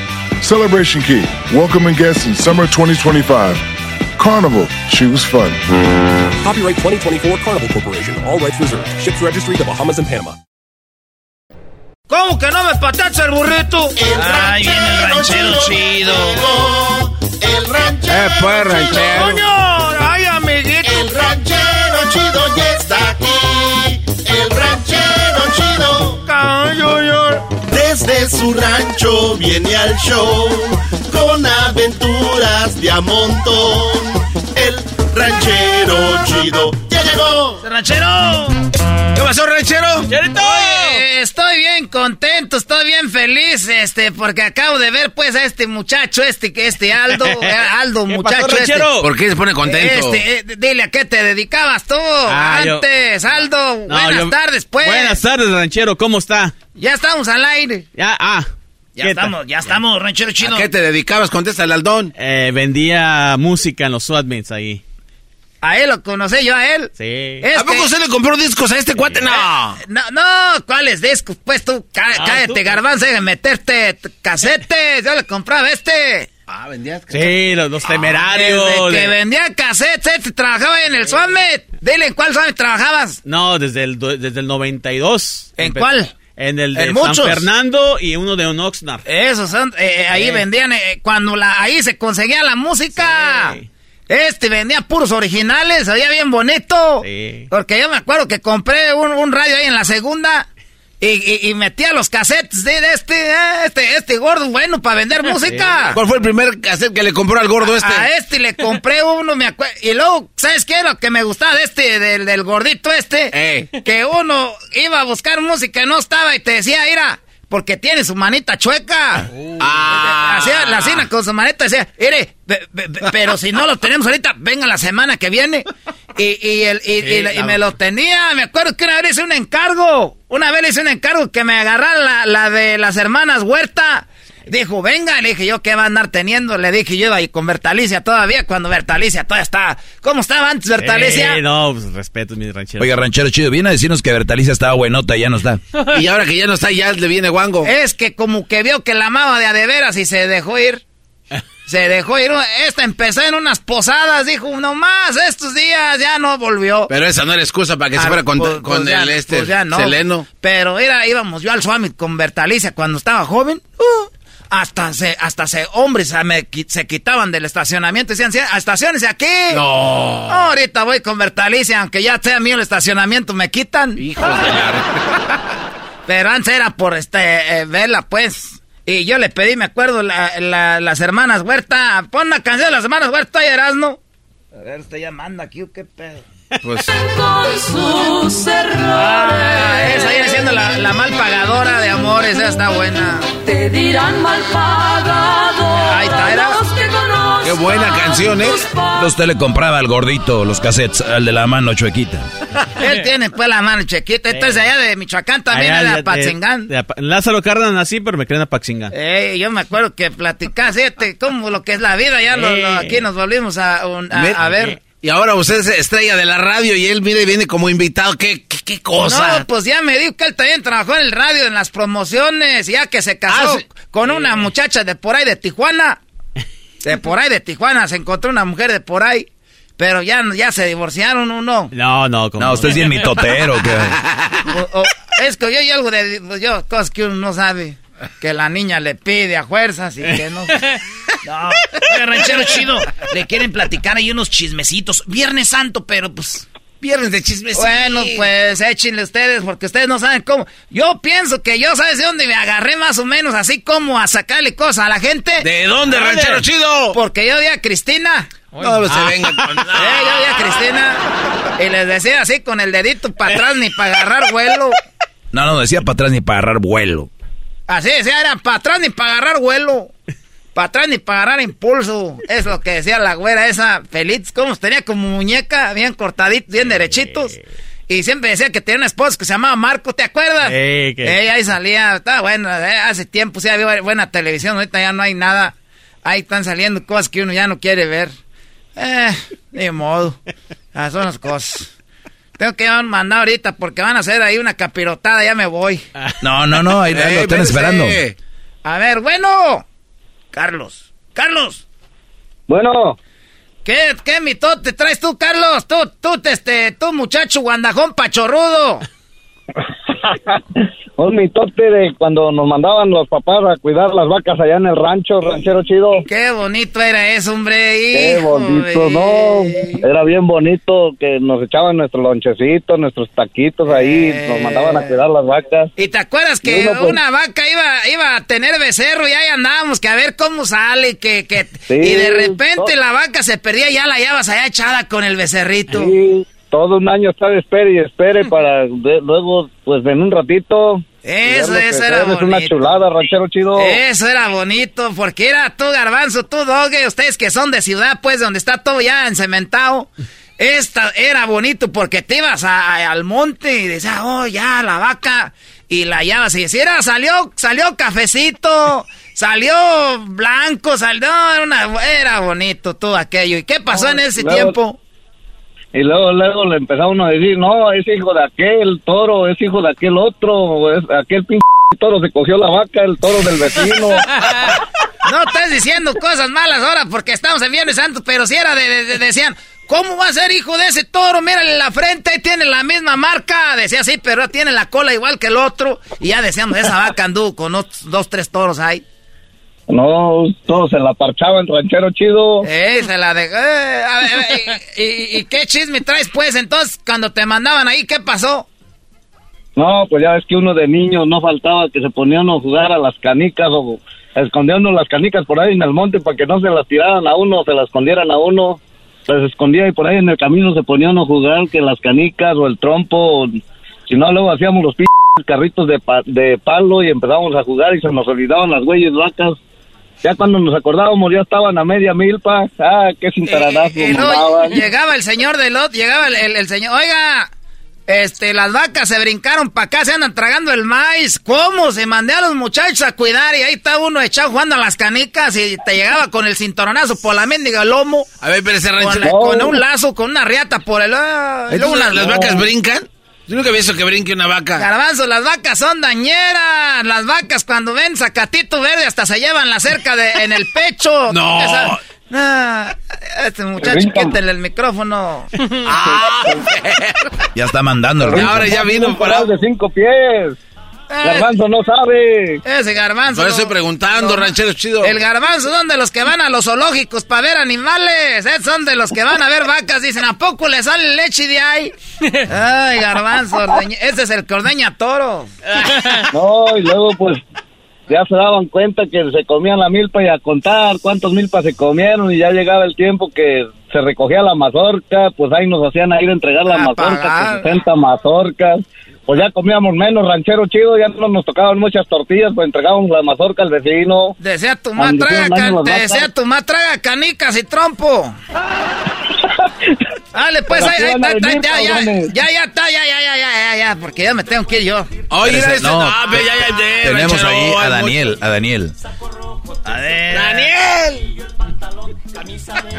Celebration Key, welcoming guests in summer 2025. Carnival, choose fun. Copyright 2024 Carnival Corporation. All rights reserved. Ships registry the Bahamas and Panama. ¿Cómo que no me patacha el burrito? Ay, viene el ranchero chido. El ranchero Eh, pues, ranchero. ¡Coño! ¡Ay, amiguito! El ranchero chido ya está aquí. El ranchero chido. Desde su rancho viene al show con aventuras de a montón. El ranchero chido llegó. ¡Ranchero! ¿Qué pasó, ranchero? Oye, estoy bien contento, estoy bien feliz, este, porque acabo de ver, pues, a este muchacho, este, este Aldo, eh, Aldo, muchacho, este. ¿Por qué se pone contento? Este, eh, dile a qué te dedicabas tú Ah, yo- antes, Aldo. No, Buenas yo- tardes, pues. Buenas tardes, ranchero. ¿Cómo está? Ya estamos al aire. Ya, ah. Ya estamos, ya estamos, ranchero chido. ¿A qué te dedicabas? Contesta el Aldón. Eh, vendía música en los Swatmates ahí. A él lo conocí yo a él. Sí. ¿A poco se le compró discos a este cuate? No. No, no, ¿cuáles discos? Pues tú, cá- Ah, cállate, tú. garbanzo, de meterte casetes. Yo le compraba este. Ah, vendías. Sí, los, los temerarios. Desde que vendía casetes, este, trabajaba ahí en el Summit. Dile, ¿en cuál Summit trabajabas? No, desde el, do- desde el 92. ¿En cuál? En el de En San muchos. Fernando y uno de Oxnard. Esos son, eh, ahí Sí. vendían, eh, cuando la, ahí se conseguía la música. Sí. Este vendía puros originales, oía bien bonito. Sí. Porque yo me acuerdo que compré un, un radio ahí en la segunda y, y- y metía los cassettes de, de este, eh, este, este gordo bueno para vender música. ¿Cuál fue el primer cassette que le compró al gordo este? A este le compré uno, me acuerdo. Y luego, ¿sabes qué? Lo que me gustaba de este, del, del gordito este, Eh. que uno iba a buscar música y no estaba y te decía, mira, porque tiene su manita chueca. Ah. Hacía la cena con su manita, decía, mire, pe- pe- pe- pero si no lo tenemos ahorita, venga la semana que viene. Y, y, el, y, y me lo tenía, me acuerdo que una vez hice un encargo, una vez hice un encargo que me agarrara la, la de las hermanas Huerta. Dijo, venga, le dije yo, ¿qué va a andar teniendo? Le dije yo, iba ahí con Bertalicia todavía, cuando Bertalicia todavía está... ¿Cómo estaba antes Bertalicia? Sí, no, pues respeto, mi ranchero. Oiga, ranchero chido, viene a decirnos que Bertalicia estaba buenota y ya no está. Y ahora que ya no está, ya le viene guango. Es que como que vio que la amaba de a de veras y se dejó ir. Se dejó ir. Esta empezó en unas posadas, dijo, nomás estos días ya no volvió. Pero esa no era excusa para que se Ah, fuera con, pues- con pues ya- el este pues ya no. Seleno. Pero era, íbamos yo al Summit con Bertalicia cuando estaba joven. uh, hasta se, hasta se, hombres se, me se quitaban del estacionamiento. Decían, "Sí, estaciones aquí. No. Ahorita voy con Bertalicia, aunque ya sea mío el estacionamiento, me quitan. Hijos de la... Pero antes era por este eh, verla, pues. Y yo le pedí, me acuerdo, la- la- las hermanas Huerta. Pon una canción de las hermanas Huerta y Erasmo. A ver, usted ya manda aquí, ¿o qué pedo? Pues, Con sus Ah, errores. esa viene siendo la, la mal pagadora de amores, esa está buena. Te dirán mal pagado. Ahí está, era. Qué buena canción, ¿eh? Usted le compraba al gordito los cassettes, al de la mano chuequita. Él tiene pues la mano chiquita. Entonces allá de Michoacán también Allá era de- en Lázaro Cárdenas nací, pero me creen a Paxingán. Eh, yo me acuerdo que platicás, este, como lo que es la vida, ya lo- lo- aquí nos volvimos a, un- a- Mira, a ver. Y ahora usted es estrella de la radio y él, mire, viene como invitado. ¿Qué, qué, qué cosa? No, pues ya me dijo que él también trabajó en el radio, en las promociones, ya que se casó Ah, sí. con una muchacha de por ahí de Tijuana. De por ahí de Tijuana, se encontró una mujer de por ahí. Pero ya, ya se divorciaron uno. No, no, como. No, usted es bien mitotero. ¿qué? O- o- es que yo hay algo de pues yo, cosas que uno no sabe. Que la niña le pide a fuerzas y que no. No, oiga, ranchero chido. Le quieren platicar ahí unos chismecitos. Viernes Santo, pero pues. Viernes de chismes. Bueno, pues échenle ustedes, porque ustedes no saben cómo. Yo pienso que yo, ¿sabes de dónde me agarré más o menos? Así como a sacarle cosas a la gente. ¿De dónde, ranchero chido? Porque yo vi a Cristina. No, pues, se venga con... Eh, yo vi a Cristina. Y les decía así con el dedito para atrás ni para agarrar vuelo. No, no decía para atrás ni para agarrar vuelo. Así decía, era para atrás ni para agarrar vuelo. para atrás ni para agarrar impulso. Es lo que decía la güera esa feliz. Como tenía como muñeca, bien cortaditos, bien derechitos. Y siempre decía que tenía un esposo que se llamaba Marco, ¿te acuerdas? Sí, que- Ella ahí salía, estaba bueno, eh, hace tiempo sí había buena televisión, ahorita ya no hay nada. Ahí están saliendo cosas que uno ya no quiere ver. Eh, de modo. Son las cosas. Tengo que mandar ahorita porque van a hacer ahí una capirotada, ya me voy. No, no, no, ahí, ahí lo están esperando. A ver, bueno. Carlos. Carlos. Bueno. ¿Qué, qué mitote traes tú, Carlos? Tú, tú, este, tú, muchacho guandajón pachorrudo. Un mitote de cuando nos mandaban los papás a cuidar las vacas allá en el rancho, ranchero chido. Qué bonito era eso, hombre. Qué hijo bonito, ¿no? Era bien bonito que nos echaban nuestros lonchecitos, nuestros taquitos ahí, nos mandaban a cuidar las vacas. ¿Y te acuerdas que uno, pues- una vaca iba, iba a tener becerro y ahí andábamos que a ver cómo sale que, que Sí, y de repente to- la vaca se perdía y ya la llevas allá echada con el becerrito. Sí, todo un año estar espere y espere para de- luego, pues en un ratito. Eso, eso era Es una bonito. chulada, ranchero chido. Eso era bonito, porque era tú, Garbanzo, tú, Doge, ustedes que son de ciudad, pues, donde está todo ya encementado. Esta era bonito porque te ibas a- a- al monte y decías, oh, ya, la vaca, y la hallabas y decías, era, salió, salió cafecito, salió blanco, salió, era, una- era bonito todo aquello. ¿Y qué pasó en ese luego- tiempo? Y luego, luego le empezaba uno a decir, no, es hijo de aquel toro, es hijo de aquel otro, es aquel pinche toro se cogió la vaca, el toro del vecino. No estés diciendo cosas malas ahora porque estamos en Viernes Santo, pero si era de, de- de- decían, ¿cómo va a ser hijo de ese toro? Mírale la frente, ahí tiene la misma marca. Decía sí, pero tiene la cola igual que el otro. Y ya decíamos, esa vaca anduvo con otros dos, tres toros ahí. No, todo se la parchaba el ranchero chido. Eh, se la dejó. eh, a ver, y, y- y qué chisme traes pues? Entonces, cuando te mandaban ahí, ¿qué pasó? No, pues ya ves que uno de niños no faltaba que se ponía uno a jugar a las canicas o escondía uno las canicas por ahí en el monte para que no se las tiraran a uno, se las escondieran a uno. Las escondía y por ahí en el camino se ponía uno a jugar que las canicas o el trompo. o- si no, luego hacíamos los p carritos de, pa- de palo y empezábamos a jugar y se nos olvidaban las güeyes vacas. Ya cuando nos acordábamos ya estaban a media milpa. Ah, qué cintaranazo Y luego mandaban. llegaba el señor de lot, llegaba el, el- el señor, oiga, este, las vacas se brincaron para acá, se andan tragando el maíz. ¿Cómo? Se mandé a los muchachos a cuidar y ahí está uno echado jugando a las canicas y te llegaba con el cinturonazo por la mendiga lomo. A ver, pero ese Con, rancho. con un lazo, con una riata por el... ah, Entonces, ¿Las vacas brincan? Yo nunca he visto que brinque una vaca. Garbanzo, las vacas son dañeras. Las vacas cuando ven sacatito verde hasta se llevan la cerca de, en el pecho. No. Esa- Ah, este muchacho, quítale el micrófono. Ya está mandando el Ahora ya vino para de cinco pies. Garbanzo no sabe. Ese garbanzo. Por eso no- estoy preguntando, no- ranchero chido. El garbanzo son de los que van a los zoológicos para ver animales. eh, Son de los que van a ver vacas. Dicen, ¿a poco le sale leche de ahí? Ay, garbanzo. ordeña- Ese es el que ordeña toro. No, y luego pues ya se daban cuenta que se comían la milpa y a contar cuántos milpas se comieron y ya llegaba el tiempo que se recogía la mazorca, pues ahí nos hacían a ir a entregar la A mazorca, pagar. que 60 mazorcas. Pues ya comíamos menos, ranchero chido, ya no nos tocaban muchas tortillas, pues entregábamos la mazorca al vecino. Decía tu ma Cuando traga, can- decía tu ma traga canicas y trompo. Dale, pues, ahí, está, venir, ya, ya, ya, ya está, ya, ya, ya, ya, ya, ya, porque ya me tengo que ir yo. Oye, ese- no. ya, ya, ya, Tenemos ranchero, ahí a Daniel, a Daniel. A ver. ¡Daniel!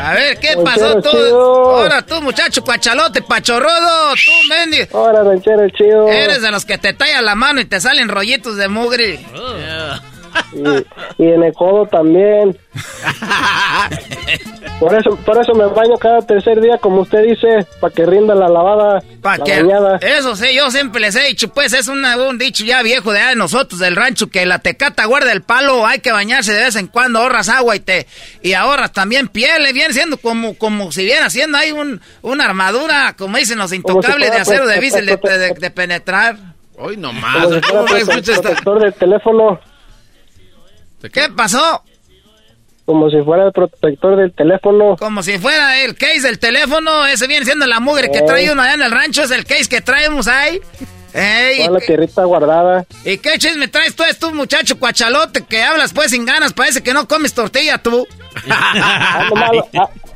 A ver, ¿qué Ranchero pasó tú? chido. Ahora tú, muchacho cuachalote, pachorrodo, tú, mendigo. Ahora, ranchero chido. Eres de los que te tallan la mano y te salen rollitos de mugre. Y, en el codo también. Por eso, por eso me baño cada tercer día, como usted dice, para que rinda la lavada, Pa' la que- bañada. eso sí, yo siempre les he dicho, pues es una- un dicho ya viejo de, allá de nosotros del rancho, que la tecata guarda el palo, hay que bañarse de vez en cuando, ahorras agua y te y ahorras también piel, eh, viene siendo como, como si viene haciendo ahí un, una armadura, como dicen los intocables de acero pues, de, pues, de- de penetrar. Hoy nomás. ¿Cómo esta? protector del teléfono, ¿Qué pasó? como si fuera el protector del teléfono. Como si fuera el case del teléfono, ese viene siendo la mugre que Eh. trae uno allá en el rancho, es el case que traemos ahí. Ey, Toda la tierrita guardada. ¿Y qué chisme traes tú, es tú, muchacho cuachalote, que hablas pues sin ganas? Parece que no comes tortilla tú. Ando malo,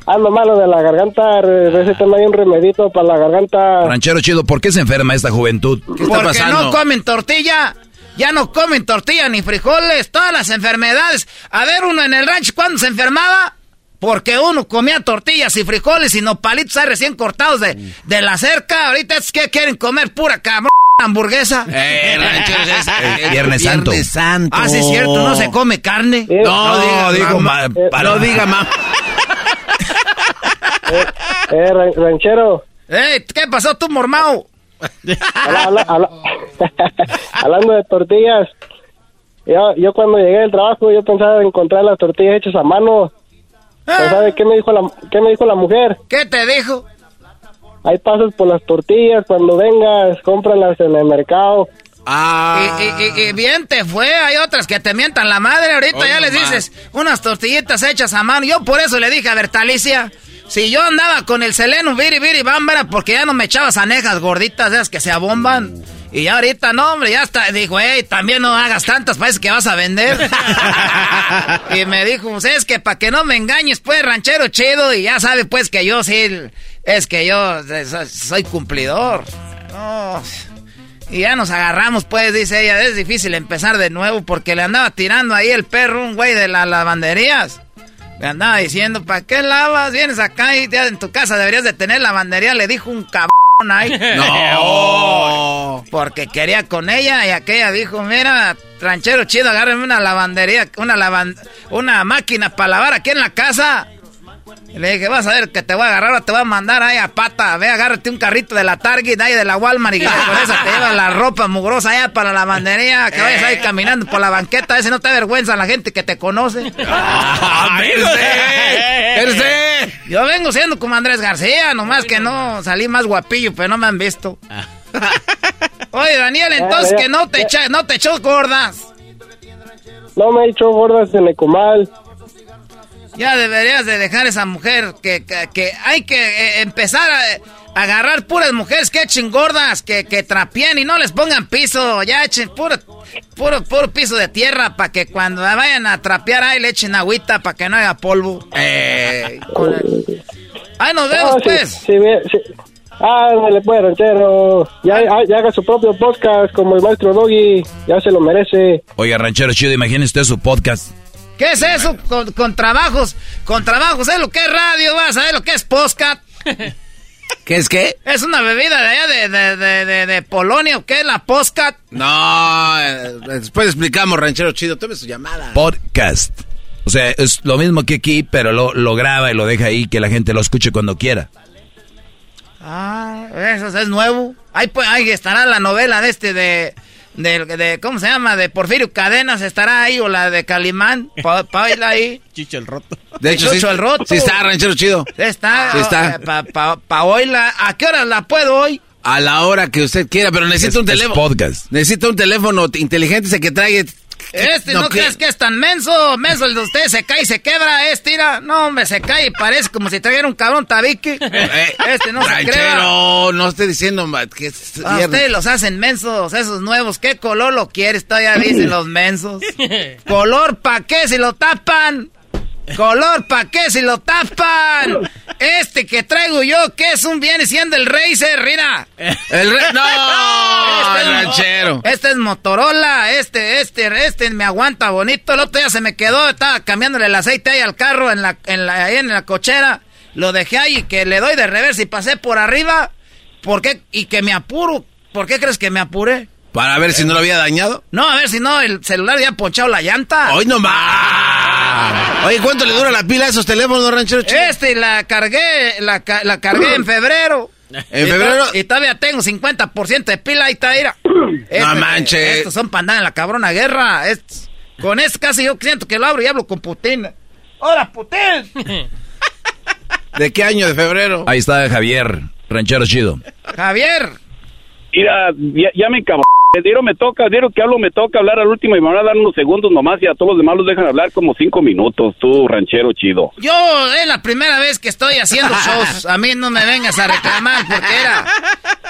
ando malo de la garganta. Recétame ahí un remedito para la garganta. Ranchero chido, ¿por qué se enferma esta juventud? Porque no comen tortilla. Ya no comen tortilla ni frijoles, todas las enfermedades. A ver, uno en el rancho, ¿cuándo se enfermaba? Porque uno comía tortillas y frijoles y nopalitos ahí recién cortados de, de la cerca. Ahorita es que quieren comer pura cabrón hamburguesa. Eh, ranchero, es- es- Eh, Viernes Santo. Viernes Santo. Ah, sí, es cierto, no se come carne. No, diga, digo, ma- ma- para- no diga más. Eh, ran- ranchero. Ey, ¿qué pasó tú, mormao? Habla- habla- habla- Hablando de tortillas. Yo, yo cuando llegué del trabajo, yo pensaba encontrar las tortillas hechas a mano. Pero ¿Sabe qué me dijo la, qué me dijo la mujer? ¿Qué te dijo? Ahí pasas por las tortillas, cuando vengas, cómpralas en el mercado. Ah. Y, y- y- y bien te fue, hay otras que te mientan la madre, ahorita Hoy ya les dices unas tortillitas hechas a mano. Yo por eso le dije a Bertalicia, si yo andaba con el seleno, viri, viri, bámbara, porque ya no me echabas anejas gorditas esas que se abomban. Y ya ahorita, no, hombre, ya está. Dijo, hey, también no hagas tantas, parece que vas a vender. y me dijo, pues es que para que no me engañes, pues, ranchero chido. Y ya sabe, pues, que yo sí, es que yo soy, soy cumplidor. No. Y ya nos agarramos, pues, dice ella. Es difícil empezar de nuevo porque le andaba tirando ahí el perro, un güey de las lavanderías. Le andaba diciendo, ¿para qué lavas? Vienes acá y ya en tu casa deberías de tener lavandería. Le dijo un cabrón ahí. No. Porque quería con ella y aquella dijo, mira, ranchero chido, agárrame una lavandería, una lavan una máquina para lavar aquí en la casa. Le dije, vas a ver que te voy a agarrar, ahora te voy a mandar ahí a pata. Ve, agárrate un carrito de la Target, ahí de la Walmart y con esa te llevas la ropa mugrosa allá para la lavandería. Que vayas ahí caminando por la banqueta, a veces no te avergüenza la gente que te conoce. Ah. Yo vengo siendo como Andrés García, nomás que no salí más guapillo, pero no me han visto. Oye, Daniel, entonces Ya, ya, que no te, echa- no te echó gordas. No me he hecho gordas en el comal. Ya deberías de dejar esa mujer que, que, que hay que eh, empezar a, a agarrar puras mujeres que echen gordas, que, que trapien y no les pongan piso. Ya echen puro, puro, puro piso de tierra para que cuando vayan a trapear ahí le echen agüita para que no haya polvo. Eh, Ahí nos vemos, Ah, sí, pues. sí, bien, sí. Ándale, pues, ranchero. Ya, ah, ya haga su propio podcast como el maestro Doggy. Ya se lo merece. Oiga, ranchero chido, imagine usted su podcast. ¿Qué es eso? Con, con trabajos, con trabajos, ¿sabes lo que es radio? ¿Vas a ver lo que es podcast? ¿Qué es qué? Es una bebida de allá de, de, de, de, de Polonia, ¿qué es la postcat? No, eh, después explicamos, ranchero chido. Tome su llamada. Podcast. O sea, es lo mismo que aquí, pero lo, lo graba y lo deja ahí que la gente lo escuche cuando quiera. Ah, eso es nuevo. Ahí, pues, ahí estará la novela de este de, de, de- ¿cómo se llama? De Porfirio Cadenas estará ahí, o la de Calimán, pa, pa- baila ahí. Chicho el roto. De hecho, sí, Chucho el roto. sí está, ranchero chido. Está, Sí está. eh, pa, pa. ¿A qué hora la puedo hoy? A la hora que usted quiera, pero necesita Es- un es teléfono. podcast. Necesita un teléfono inteligente ese que traiga. Este, ¿no, crees que es tan menso? Menso el de usted se cae y se quebra, este, tira. No, hombre, se cae y parece como si trajera un cabrón tabique. Eh, Este no se crea. ranchero, no esté diciendo que es A ustedes los hacen mensos, esos nuevos. ¿Qué color lo quieres? Todavía dicen los mensos. ¿Color pa' qué si lo tapan? ¿Color pa' qué si lo tapan? Este que traigo yo, que es un viene siendo el Razer, mira. El re- No, Este es- ranchero. Este es Motorola, este, este, este me aguanta bonito. El otro día se me quedó, estaba cambiándole el aceite ahí al carro en la, en la, ahí en la cochera. Lo dejé ahí y que le doy de reversa y pasé por arriba. ¿Por qué? Y que me apuro. ¿Por qué crees que me apuré? Para ver si no lo había dañado. No, a ver si no, el celular ya ha ponchado la llanta. Hoy no más. Oye, ¿cuánto le dura la pila a esos teléfonos, ranchero chido? Este, la cargué, la, ca- la cargué en febrero. ¿En febrero? Y, todavía tengo 50% de pila, ahí está, mira. No manches. Estos son para andar en la cabrona guerra. Estos- con este casi yo siento que lo abro y hablo con Putin. ¡Hola, Putin! ¿De qué año? ¿De febrero? Ahí está Javier, ranchero chido. Javier. Mira, ya, ya me cabrón Dieron me toca, dieron que hablo me toca hablar al último y me van a dar unos segundos nomás y a todos los demás los dejan hablar como cinco minutos, tú ranchero chido. Yo es la primera vez que estoy haciendo shows. A mí no me vengas a reclamar porque era.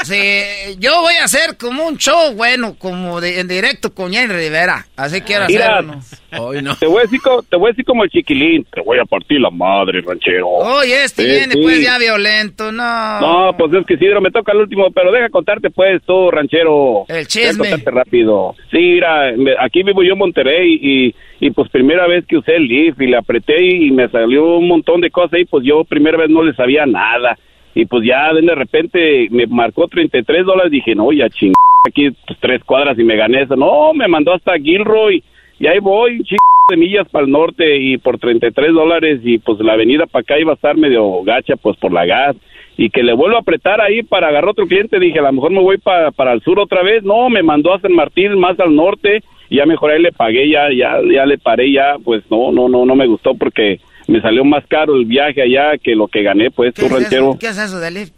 Sí, yo voy a hacer como un show bueno, como de- en directo con Jenny Rivera. Así quiero Mira, te, voy a decir, co- te voy a decir como el chiquilín, te voy a partir la madre, ranchero. Oye, este Sí, viene sí. pues ya violento, no. No, pues es que sí, me toca el último, pero deja contarte pues tú, ranchero. El chisme. Deja contarte rápido. Sí, mira, aquí vivo yo en Monterrey y, y pues primera vez que usé el Leaf y le apreté y, me salió un montón de cosas y pues yo primera vez no le sabía nada. Y pues ya de repente me marcó 33 dólares, dije, no, ya ching, aquí tres cuadras y me gané eso. No, me mandó hasta Gilroy y ahí voy, ching de millas para el norte y por 33 dólares y pues la avenida para acá iba a estar medio gacha pues por la gas y que le vuelvo a apretar ahí para agarrar otro cliente dije a lo mejor me voy pa- para el sur otra vez no me mandó a San Martín más al norte y ya mejor ahí le pagué ya ya ya le paré ya pues no no no no me gustó porque me salió más caro el viaje allá que lo que gané pues ¿Qué tu es eso? ranchero ¿Qué es eso de Lyft?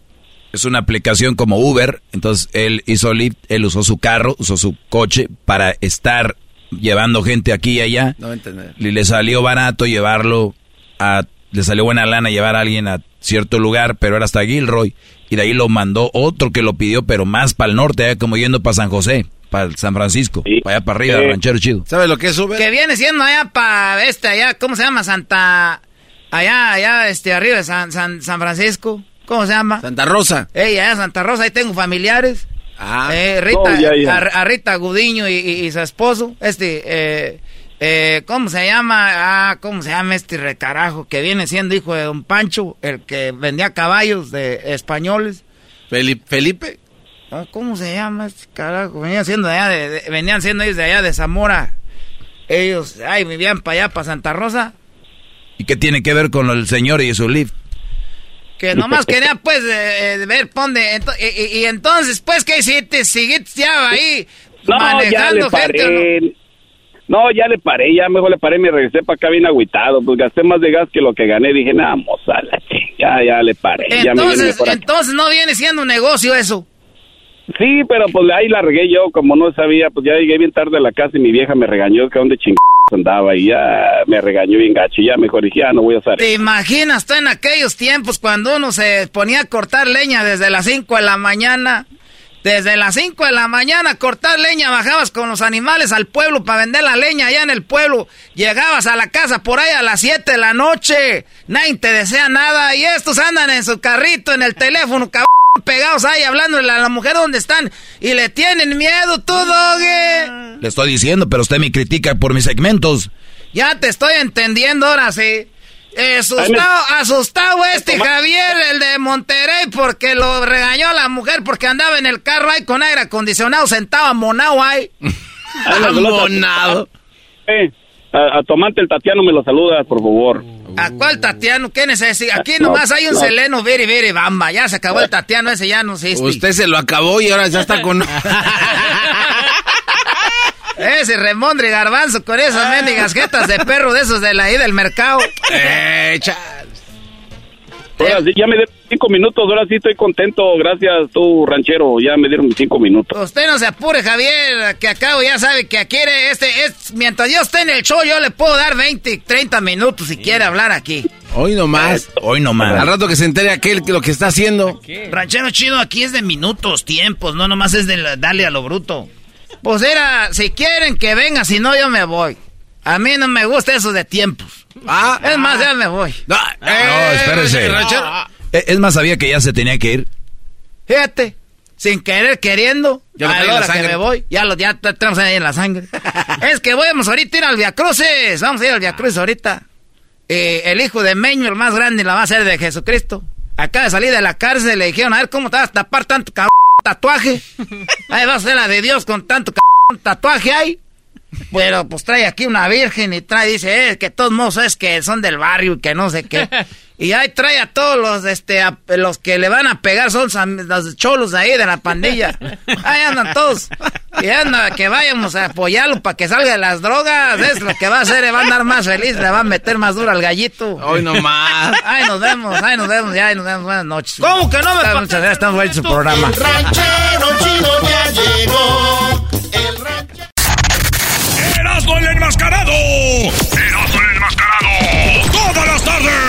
Es una aplicación como Uber, entonces él hizo Lyft, él usó su carro, usó su coche para estar llevando gente aquí y allá. No entender. Y le salió barato llevarlo a, le salió buena lana llevar a alguien a cierto lugar, pero era hasta Gilroy. Y de ahí lo mandó otro que lo pidió, pero más para el norte, allá como yendo para San José, para San Francisco, para allá para arriba, Sí. ranchero chido. ¿Sabes lo que es Uber? Que viene siendo allá para este, allá, ¿cómo se llama? Santa. Allá, allá, este, arriba de San, San, San Francisco. ¿Cómo se llama? Santa Rosa. Ey, allá Santa Rosa, ahí tengo familiares. Ah. Eh, Rita, Oh. A, a Rita Gudiño y, y- y su esposo, este, eh, eh, ¿cómo se llama? Ah, ¿cómo se llama este recarajo? Que viene siendo hijo de don Pancho, el que vendía caballos de españoles. Felipe. Ah, ¿Cómo se llama este carajo? Venían siendo de allá de, de- venían siendo ellos de allá de Zamora. Ellos, ay, vivían para allá, para Santa Rosa. ¿Y qué tiene que ver con el señor y su Lyft? Que nomás quería, pues, eh, ver, ponde. ento- y, y- y entonces, pues, ¿qué hiciste? ¿Seguiste ya ahí no ya manejando le gente o no? paré no ya le paré ya mejor le paré y me regresé para acá bien agüitado pues gasté más de gas que lo que gané dije nada moza la ching- ya ya le paré ya me vine Entonces, entonces no viene siendo un negocio eso. Sí, pero pues ahí la regué yo, como no sabía, pues ya llegué bien tarde a la casa y mi vieja me regañó que dónde chingados andaba y ya me regañó bien gacho ya mejor dije, ya no voy a usar. ¿Te imaginas tú en aquellos tiempos cuando uno se ponía a cortar leña desde las 5 de la mañana? Desde las 5 de la mañana cortar leña, bajabas con los animales al pueblo para vender la leña allá en el pueblo. Llegabas a la casa por ahí a las 7 de la noche. Nadie te desea nada. Y estos andan en su carrito, en el teléfono, cabrón, pegados ahí hablándole a la mujer donde están. Y le tienen miedo, tú, dogue. Le estoy diciendo, pero usted me critica por mis segmentos. Ya te estoy entendiendo ahora sí. Eh, asustado, asustado este Javier, el de Monterrey, porque lo regañó la mujer porque andaba en el carro ahí con aire acondicionado, sentado amonado ahí. Amonado. Eh, a, a Tomate el Tatiano me lo saluda, por favor. ¿A cuál Tatiano? ¿Qué necesita? Aquí No, nomás hay un no. seleno, viri, viri, bamba. Ya se acabó el Tatiano, ese ya no existe. Usted se lo acabó y ahora ya está con. Ese Remondri Garbanzo con esas mendigas jetas de perro de esos de la ida del mercado. Eh, Ahora ya me dieron cinco minutos, ahora sí estoy contento, gracias tú, ranchero, ya me dieron mis cinco minutos. Usted no se apure, Javier, que acabo ya sabe que quiere este es mientras yo esté en el show yo le puedo dar 20, 30 minutos si quiere hablar aquí. Hoy nomás. Hoy nomás. Al rato que se entere aquel que lo que está haciendo. Ranchero chido aquí es de minutos, tiempos, no nomás es de la- darle a lo bruto. Pues era, si quieren que venga, si no yo me voy. A mí no me gusta eso de tiempos. Ah, es más, ya me voy. No, espérese. Eh, Es más, sabía que ya se tenía que ir. Fíjate, sin querer queriendo, Ya lo a la hora que me voy, ya lo ya te- tenemos ahí en la sangre. es que vamos ahorita a ir al Via Cruces, vamos a ir al Via Cruces ahorita. Eh, el hijo de Meño, el más grande, la va a ser de Jesucristo. Acaba de salir de la cárcel, le dijeron, a ver cómo te vas a tapar tanto cabrón tatuaje. Ahí va a ser la de Dios con tanto cabrón tatuaje ahí. Pero pues trae aquí una virgen y trae, dice, eh, que todos modos es que son del barrio y que no sé qué. Y ahí trae a todos los, este, los que le van a pegar, son los cholos ahí de la pandilla. Ahí andan todos. Y anda, que vayamos a apoyarlo para que salga de las drogas. Es lo que va a hacer, le va a andar más feliz, le va a meter más duro al gallito. Hoy nomás. Ahí nos vemos, ahí nos vemos, ya nos vemos. Buenas noches. ¿Cómo que no me Muchas gracias, estamos viendo su programa. El ranchero chido ya llegó. El ranchero. ¡Erasmo el enmascarado! ¡Erasmo el enmascarado! ¡Todas las tardes!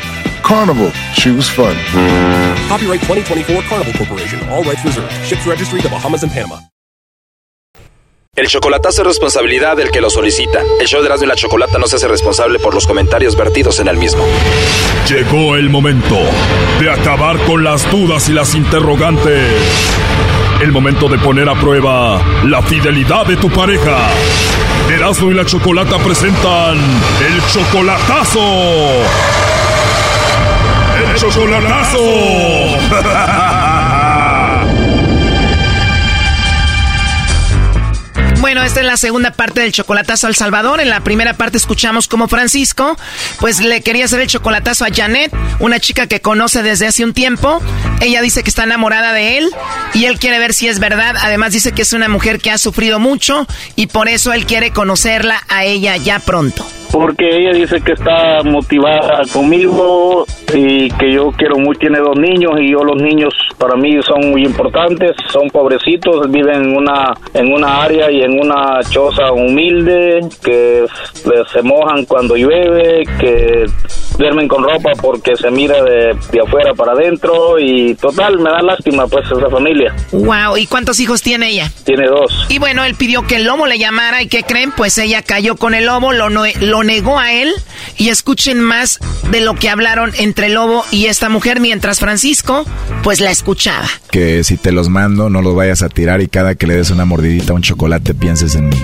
Carnival, choose fun. Copyright 2024 Carnival Corporation. All rights reserved. Ships registry the Bahamas and Panama. El chocolatazo es responsabilidad del que lo solicita. El show de Erasmo y la Chocolata no se hace responsable por los comentarios vertidos en el mismo. Llegó el momento de acabar con las dudas y las interrogantes. El momento de poner a prueba la fidelidad de tu pareja. Erasmo y la Chocolata presentan el chocolatazo. Chocolatazo. Bueno, esta es la segunda parte del chocolatazo al Salvador. En la primera parte escuchamos como Francisco, pues le quería hacer el chocolatazo a Janet, una chica que conoce desde hace un tiempo. Ella dice que está enamorada de él y él quiere ver si es verdad. Además dice que es una mujer que ha sufrido mucho y por eso él quiere conocerla a ella ya pronto. Porque ella dice que está motivada conmigo y que yo quiero mucho, tiene dos niños y yo los niños para mí son muy importantes, son pobrecitos, viven en una, en una área y en una choza humilde, que se- mojan cuando llueve, que duermen con ropa porque se mira de, de afuera para adentro y total, me da lástima pues esa familia. Wow, ¿y cuántos hijos tiene ella? Tiene dos. Y bueno, él pidió que el lobo le llamara y ¿qué creen? Pues ella cayó con el lobo, lo, no- lo negó a él y escuchen más de lo que hablaron entre el lobo y esta mujer mientras Francisco pues la escuchaba. Que si te los mando, no los vayas a tirar y cada que le des una mordidita a un chocolate pienses en mí.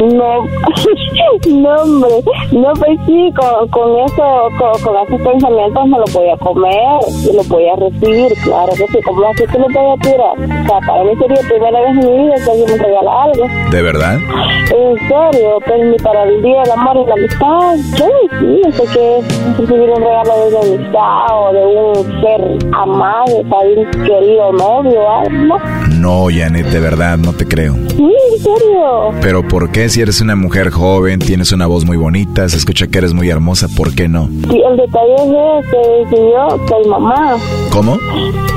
No, no, hombre, no, pues sí, con, con eso, con, con esos pensamientos me lo voy a comer y lo voy a recibir, claro que sí, como así que lo voy a tirar. O sea, para mí sería la primera vez en mi vida que alguien me regala algo. ¿De verdad? En serio, pues ni para el día del amor y la amistad, yo sí, sé que es recibir un regalo de una amistad o de un ser amado, de un querido novio, algo. No, Janet, de verdad, no te creo. Sí, en serio. Pero ¿por qué si eres una mujer joven, tienes una voz muy bonita, se escucha que eres muy hermosa, ¿por qué no? Sí, el detalle es ese, que yo soy mamá. ¿Cómo?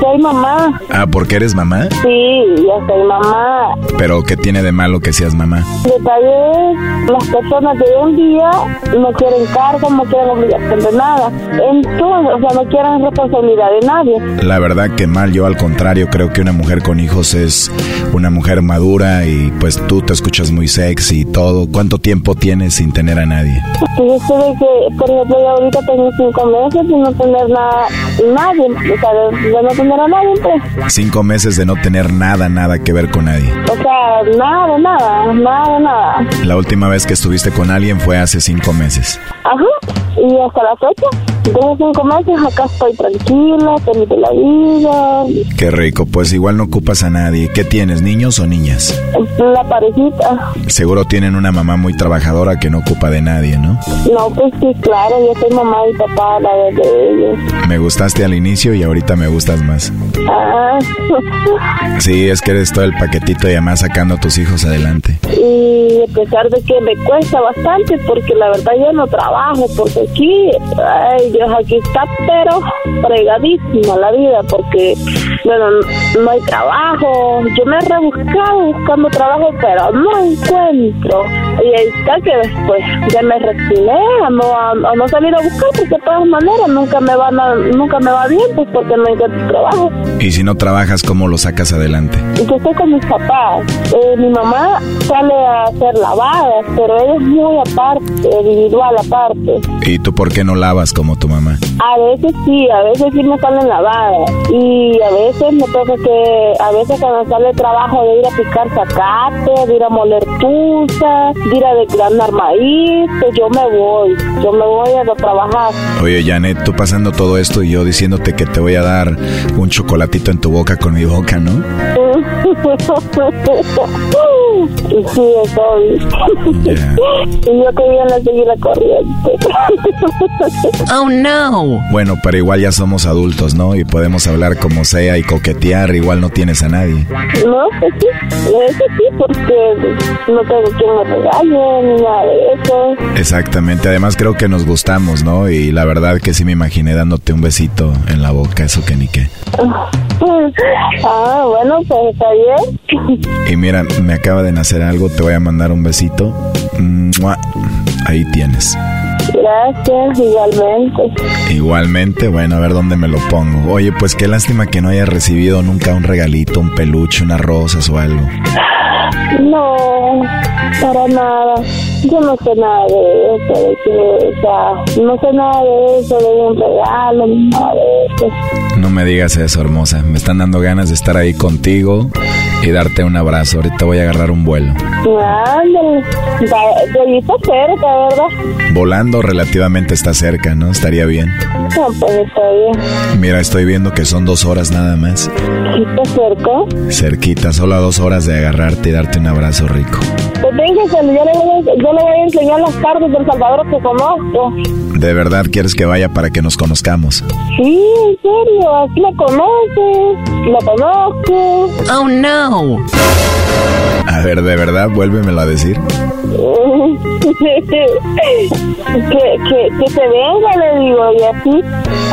Soy mamá. Ah, ¿porque eres mamá? Sí, yo soy mamá. Pero ¿qué tiene de malo que seas mamá? El detalle es, las personas de hoy en día no quieren cargo, no quieren obligación de nada. Entonces, o sea, no quieren responsabilidad de nadie. La verdad que mal, yo al contrario creo que una mujer con hijos es una mujer madura y pues tú te escuchas muy sexy y todo. ¿Cuánto tiempo tienes sin tener a nadie? Fíjese de que, por ejemplo, yo ahorita tengo cinco meses de no tener nada, nadie, o sea, de, de no tener a nadie, pues. Cinco meses de no tener nada, nada que ver con nadie. O sea, nada, nada, nada, nada. La última vez que estuviste con alguien fue hace cinco meses. Ajá, y hasta la fecha, desde cinco meses acá estoy tranquila, feliz de la vida, Qué rico, pues igual no ocupas a nadie. ¿Qué tienes, niños o niñas? la parejita. Seguro tienen una mamá muy trabajadora que no ocupa de nadie, ¿no? No, pues sí, claro, yo soy mamá y papá a la vez de ellos. Me gustaste al inicio y ahorita me gustas más. Ah, Sí, es que eres todo el paquetito y además sacando a tus hijos adelante. y a pesar de que me cuesta bastante, porque la verdad yo no trabajo, porque aquí, ay Dios, aquí está, pero fregadísima la vida, porque, bueno, no hay trabajo. Yo me he rebuscado buscando trabajo, pero no encuentro. Y ahí está que después ya me resigné a no, a, a no salir a buscar, porque de todas maneras nunca me, van a- nunca me va bien, pues porque no encuentro trabajo. Y si no trabajas, ¿cómo lo sacas adelante? Yo estoy con mis papás. Eh, mi mamá sale a hacer lavadas, pero ella es muy aparte, individual aparte. ¿Y tú por qué no lavas como tu mamá? A veces sí, a veces sí me salen lavadas. Y a veces me toca que, a veces cuando sale trabajo de ir a picar zacate, de ir a moler tuza, de ir a desgranar maíz, pues yo me voy. Yo me voy a trabajar. Oye, Janet, tú pasando todo esto y yo diciéndote que te voy a dar un chocolatito en tu boca con mi boca, ¿no? Y sí, estoy. y yo quería la seguir la corriente. oh no. Bueno, pero igual ya somos adultos, ¿no? Y podemos hablar como sea y coquetear, igual no tienes a nadie. No, pues sí, eso sí, porque no tengo quien me regale ni nada de eso. Exactamente, además creo que nos gustamos, ¿no? Y la verdad que sí me imaginé dándote un besito en la boca, eso que ni qué. Ah, bueno, pues está bien. Y mira, me acaba de nacer algo, te voy a mandar un besito. ¡Mua! Ahí tienes. Gracias, igualmente. Igualmente, bueno, a ver dónde me lo pongo. Oye, pues qué lástima que no haya recibido nunca un regalito, un peluche, unas rosas o algo. No, para nada. Yo no sé nada de eso, de que, o sea, no sé nada de eso, de un regalo, ni nada de eso. No me digas eso, hermosa. Me están dando ganas de estar ahí contigo y darte un abrazo. Ahorita voy a agarrar un vuelo. Ándale, está cerca, ¿verdad? Volando relativamente está cerca, ¿no? Estaría bien. No, pues está bien. Mira, estoy viendo que son dos horas nada más. ¿Sí está cerca? Cerquita, solo a dos horas de agarrarte y darte un abrazo rico. Yo le, voy a, yo le voy a enseñar las partes del Salvador que conozco. ¿De verdad quieres que vaya para que nos conozcamos? Sí, en serio, aquí la conoces, la conozco. Oh no. A ver, ¿de verdad? Vuélvemelo a decir. Que, que, que se venga, le digo, y así,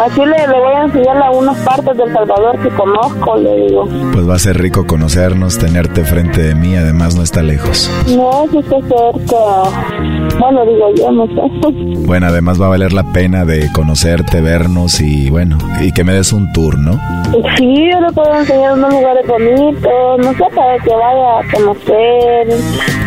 así le, le voy a enseñar algunas partes del Salvador que conozco, le digo. Pues va a ser rico conocernos, tenerte frente de mí, además no está lejos. No, sí está cerca. Bueno, digo yo, no sé. Bueno, además va a valer la pena de conocerte, vernos y bueno, y que me des un tour, ¿no? Sí, yo le puedo enseñar unos lugares bonitos, no sé, para que vaya a conocer,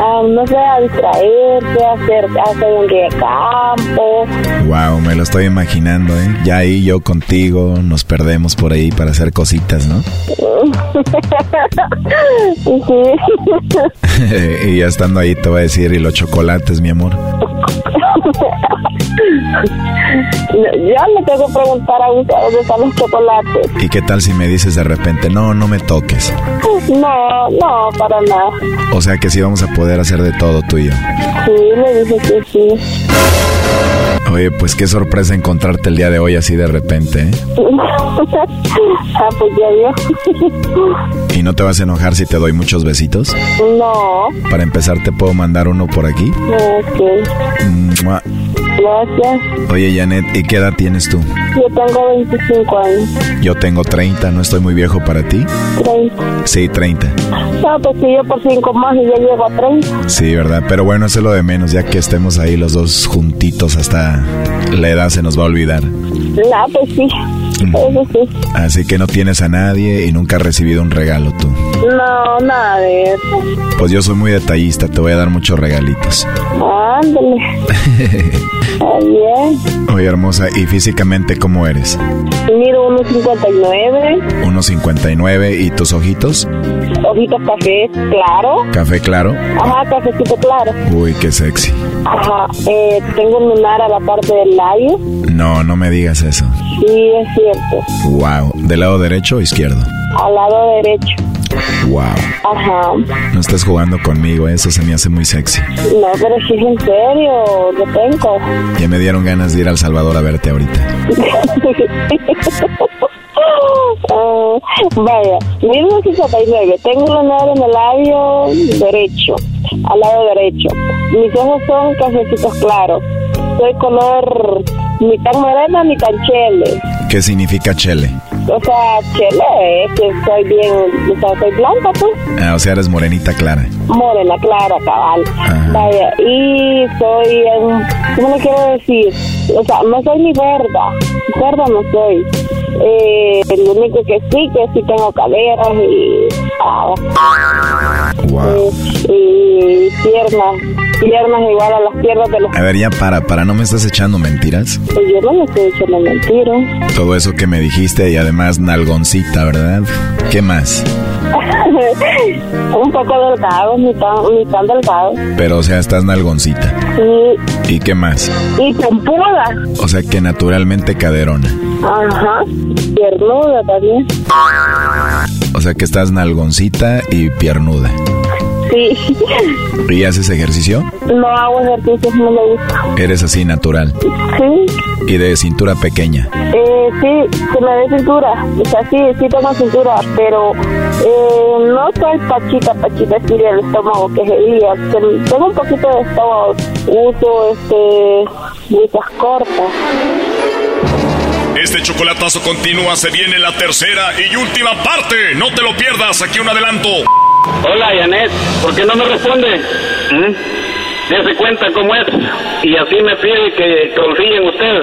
a, no sé, a distraerse, a hacer, hacer un día de campo. Wow, me lo estoy imaginando, ¿eh? Ya ahí yo contigo nos perdemos por ahí para hacer cositas, ¿no? sí. y ya estando ahí te voy a decir, y los chocolates, mi amor. Ya le tengo que preguntar a usted dónde están los chocolates. ¿Y qué tal si me dices de repente, no, no me toques? No, no, para nada. O sea que sí vamos a poder hacer de todo tú y yo. Sí, le dije que sí. Oye, pues qué sorpresa encontrarte el día de hoy así de repente, ¿eh? ah, pues ya. ¿Y no te vas a enojar si te doy muchos besitos? No. Para empezar, ¿te puedo mandar uno por aquí? Ok. Mua. Gracias. Oye, Janet, ¿y qué edad tienes tú? Yo tengo 25 años. Yo tengo 30, ¿no estoy muy viejo para ti? 30. Sí, 30. No, pues sí, yo por 5 más y ya llego a 30. Sí, ¿verdad? Pero bueno, eso es lo de menos, ya que estemos ahí los dos juntitos hasta la edad se nos va a olvidar. No, pues sí. Eso sí. Así que no tienes a nadie y nunca has recibido un regalo tú. No, nada de eso. Pues yo soy muy detallista, te voy a dar muchos regalitos. Ándale. Bien. Oye, hermosa, ¿y físicamente cómo eres? Mido 1.59. 1.59 y tus ojitos? Ojitos café claro. Café claro. Ajá, cafecito claro. Uy, qué sexy. Ajá. Eh, tengo un lunar a la parte del labio. No, no me digas eso. Sí, es cierto. Wow, ¿del lado derecho o izquierdo? Al lado derecho. Wow. Ajá. No estás jugando conmigo, eso se me hace muy sexy. No, pero si es en serio, lo tengo. Ya me dieron ganas de ir al Salvador a verte ahorita. Ah, vaya, 1959. Tengo un lunar en el labio derecho, al lado derecho. Mis ojos son cafecitos claros. Soy color ni tan morena ni tan chele. ¿Qué significa chele? O sea, chele, es que soy bien, o sea, soy blanca, pues. Ah, o sea, eres morenita clara. Morena, clara, cabal. Vaya, y soy, ¿cómo le quiero decir? O sea, no soy ni gorda, gorda no soy. Eh, lo único que sí, que sí tengo caderas y, ah, eh, y piernas, piernas igual a las piernas de los... A ver, ya para, para, ¿no me estás echando mentiras? Pues yo no me estoy echando mentiras. Todo eso que me dijiste y además nalgoncita, ¿verdad? ¿Qué más? Un poco delgado, ni tan, ni tan delgado. Pero, o sea, estás nalgoncita. Y, ¿Y qué más? y pompuda. O sea, que naturalmente caderona. Ajá. Piernuda también. O sea, que estás nalgoncita y piernuda. Sí, Sí. ¿Y haces ejercicio? No hago ejercicio, no me gusta. Eres así natural. Sí. ¿Y de cintura pequeña? Eh, sí, se me ve cintura. O sea, sí, sí tengo cintura, pero eh, no soy pachita, pachita así del estómago que sería. Tengo un poquito de estómago. Uso, este, blusas cortas. Este chocolatazo continúa, se viene la tercera y última parte. No te lo pierdas, aquí un adelanto. Hola, Janet, ¿por qué no me responde? ¿Eh? Dese cuenta cómo es y así me pide que confíe en usted.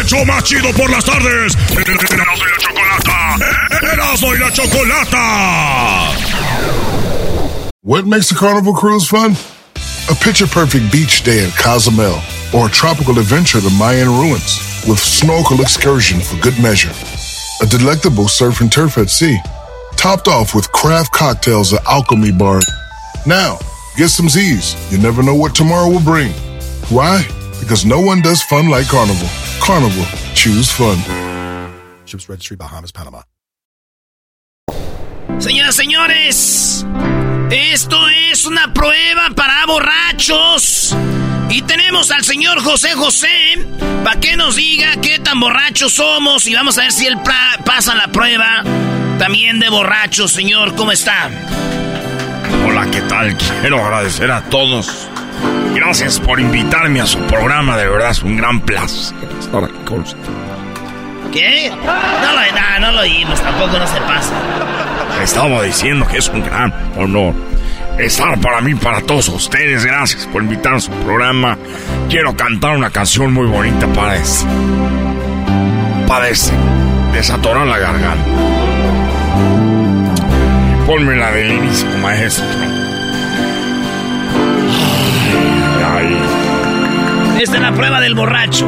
¡Hecho más chido por las tardes! ¡Erasmo y la chocolata! ¡Erasmo y la chocolata! What makes a carnival cruise fun? A picture perfect beach day in Cozumel or a tropical adventure to Mayan ruins with snorkel excursion for good measure. A delectable surf and turf at sea, topped off with craft cocktails at Alchemy Bar. Now, get some Z's. You never know what tomorrow will bring. Why? Because no one does fun like Carnival. Carnival, choose fun. Ships Registry, Bahamas, Panama. Señoras, señores, esto es una prueba para borrachos. Y tenemos al señor José José para que nos diga qué tan borrachos somos y vamos a ver si él pa- pasa la prueba también de borrachos, señor. ¿Cómo está? Hola, ¿qué tal? Quiero agradecer a todos. Gracias por invitarme a su programa, de verdad es un gran placer estar aquí con usted. ¿Qué? No lo, no, no lo oímos, tampoco no se pasa. Estaba diciendo que es un gran honor estar para mí, para todos ustedes. Gracias por invitar a su programa. Quiero cantar una canción muy bonita para ese. Para ese. Desatorar la garganta. Ponme la del inicio, maestro. Esta es la prueba del borracho.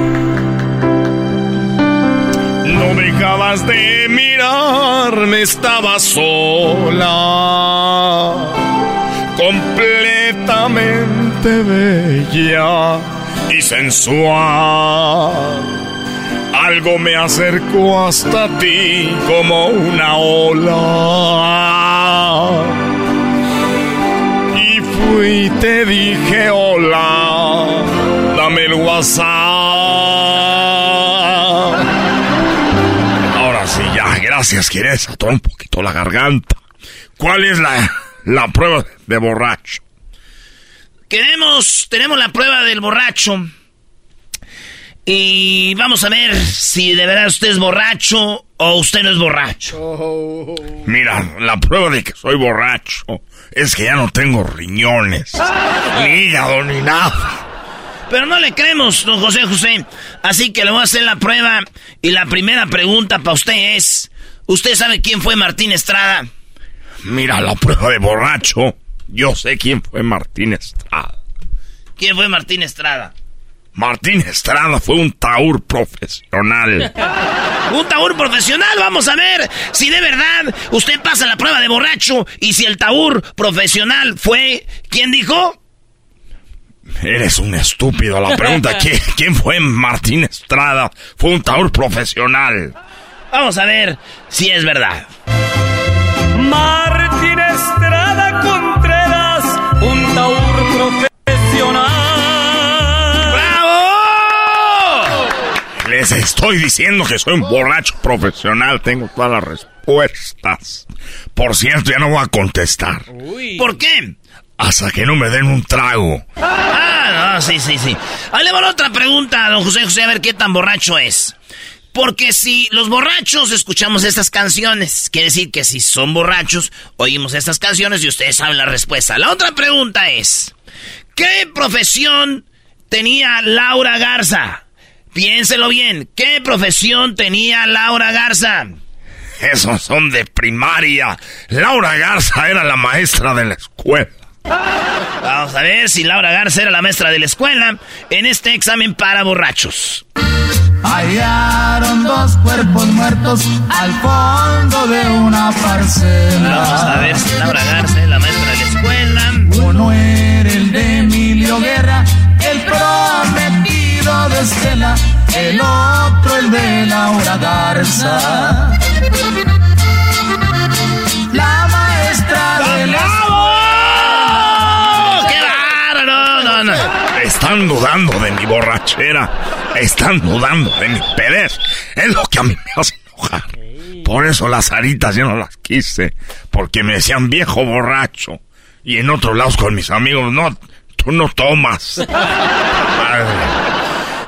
No dejabas de mirarme, estaba sola, completamente bella y sensual. Algo me acercó hasta ti como una ola. Y fui y te dije hola, el WhatsApp. Ahora sí, ya, gracias, quieres atorar un poquito la garganta. ¿Cuál es la, la prueba de borracho? Queremos, tenemos la prueba del borracho. Y vamos a ver si de verdad usted es borracho o usted no es borracho. Mira, la prueba de que soy borracho es que ya no tengo riñones, ni hígado, ni nada. Pero no le creemos, don José José. Así que le voy a hacer la prueba. Y la primera pregunta para usted es: ¿Usted sabe quién fue Martín Estrada? Mira, la prueba de borracho. Yo sé quién fue Martín Estrada. ¿Quién fue Martín Estrada? Martín Estrada fue un taur profesional. Un taur profesional, vamos a ver si de verdad usted pasa la prueba de borracho y si el taur profesional fue, ¿quién dijo? Eres un estúpido. La pregunta, ¿quién, quién fue Martín Estrada? Fue un taur profesional. Vamos a ver si es verdad. Martín Estrada Contreras, un taur profesional. ¡Bravo! Les estoy diciendo que soy un borracho profesional. Tengo todas las respuestas. Por cierto, ya no voy a contestar. ¿Por qué? Hasta que no me den un trago. Ah, no, sí, sí, sí. Ahí le va la otra pregunta, don José José, a ver qué tan borracho es. Porque si los borrachos escuchamos estas canciones, quiere decir que si son borrachos, oímos estas canciones y ustedes saben la respuesta. La otra pregunta es, ¿qué profesión tenía Laura Garza? Piénselo bien, ¿qué profesión tenía Laura Garza? Esos son de primaria. Laura Garza era la maestra de la escuela. Vamos a ver si Laura Garza era la maestra de la escuela en este examen para borrachos. Hallaron dos cuerpos muertos al fondo de una parcela. Vamos a ver si Laura Garza es la maestra de la escuela. Uno era el de Emilio Guerra, el prometido de Estela, el otro el de Laura Garza. La maestra de la ¡Bravo! Están dudando de mi borrachera. Están dudando de mi pedez. Es lo que a mí me hace enojar. Por eso las aritas yo no las quise. Porque me decían viejo borracho. Y en otros lados con mis amigos, no, tú no tomas.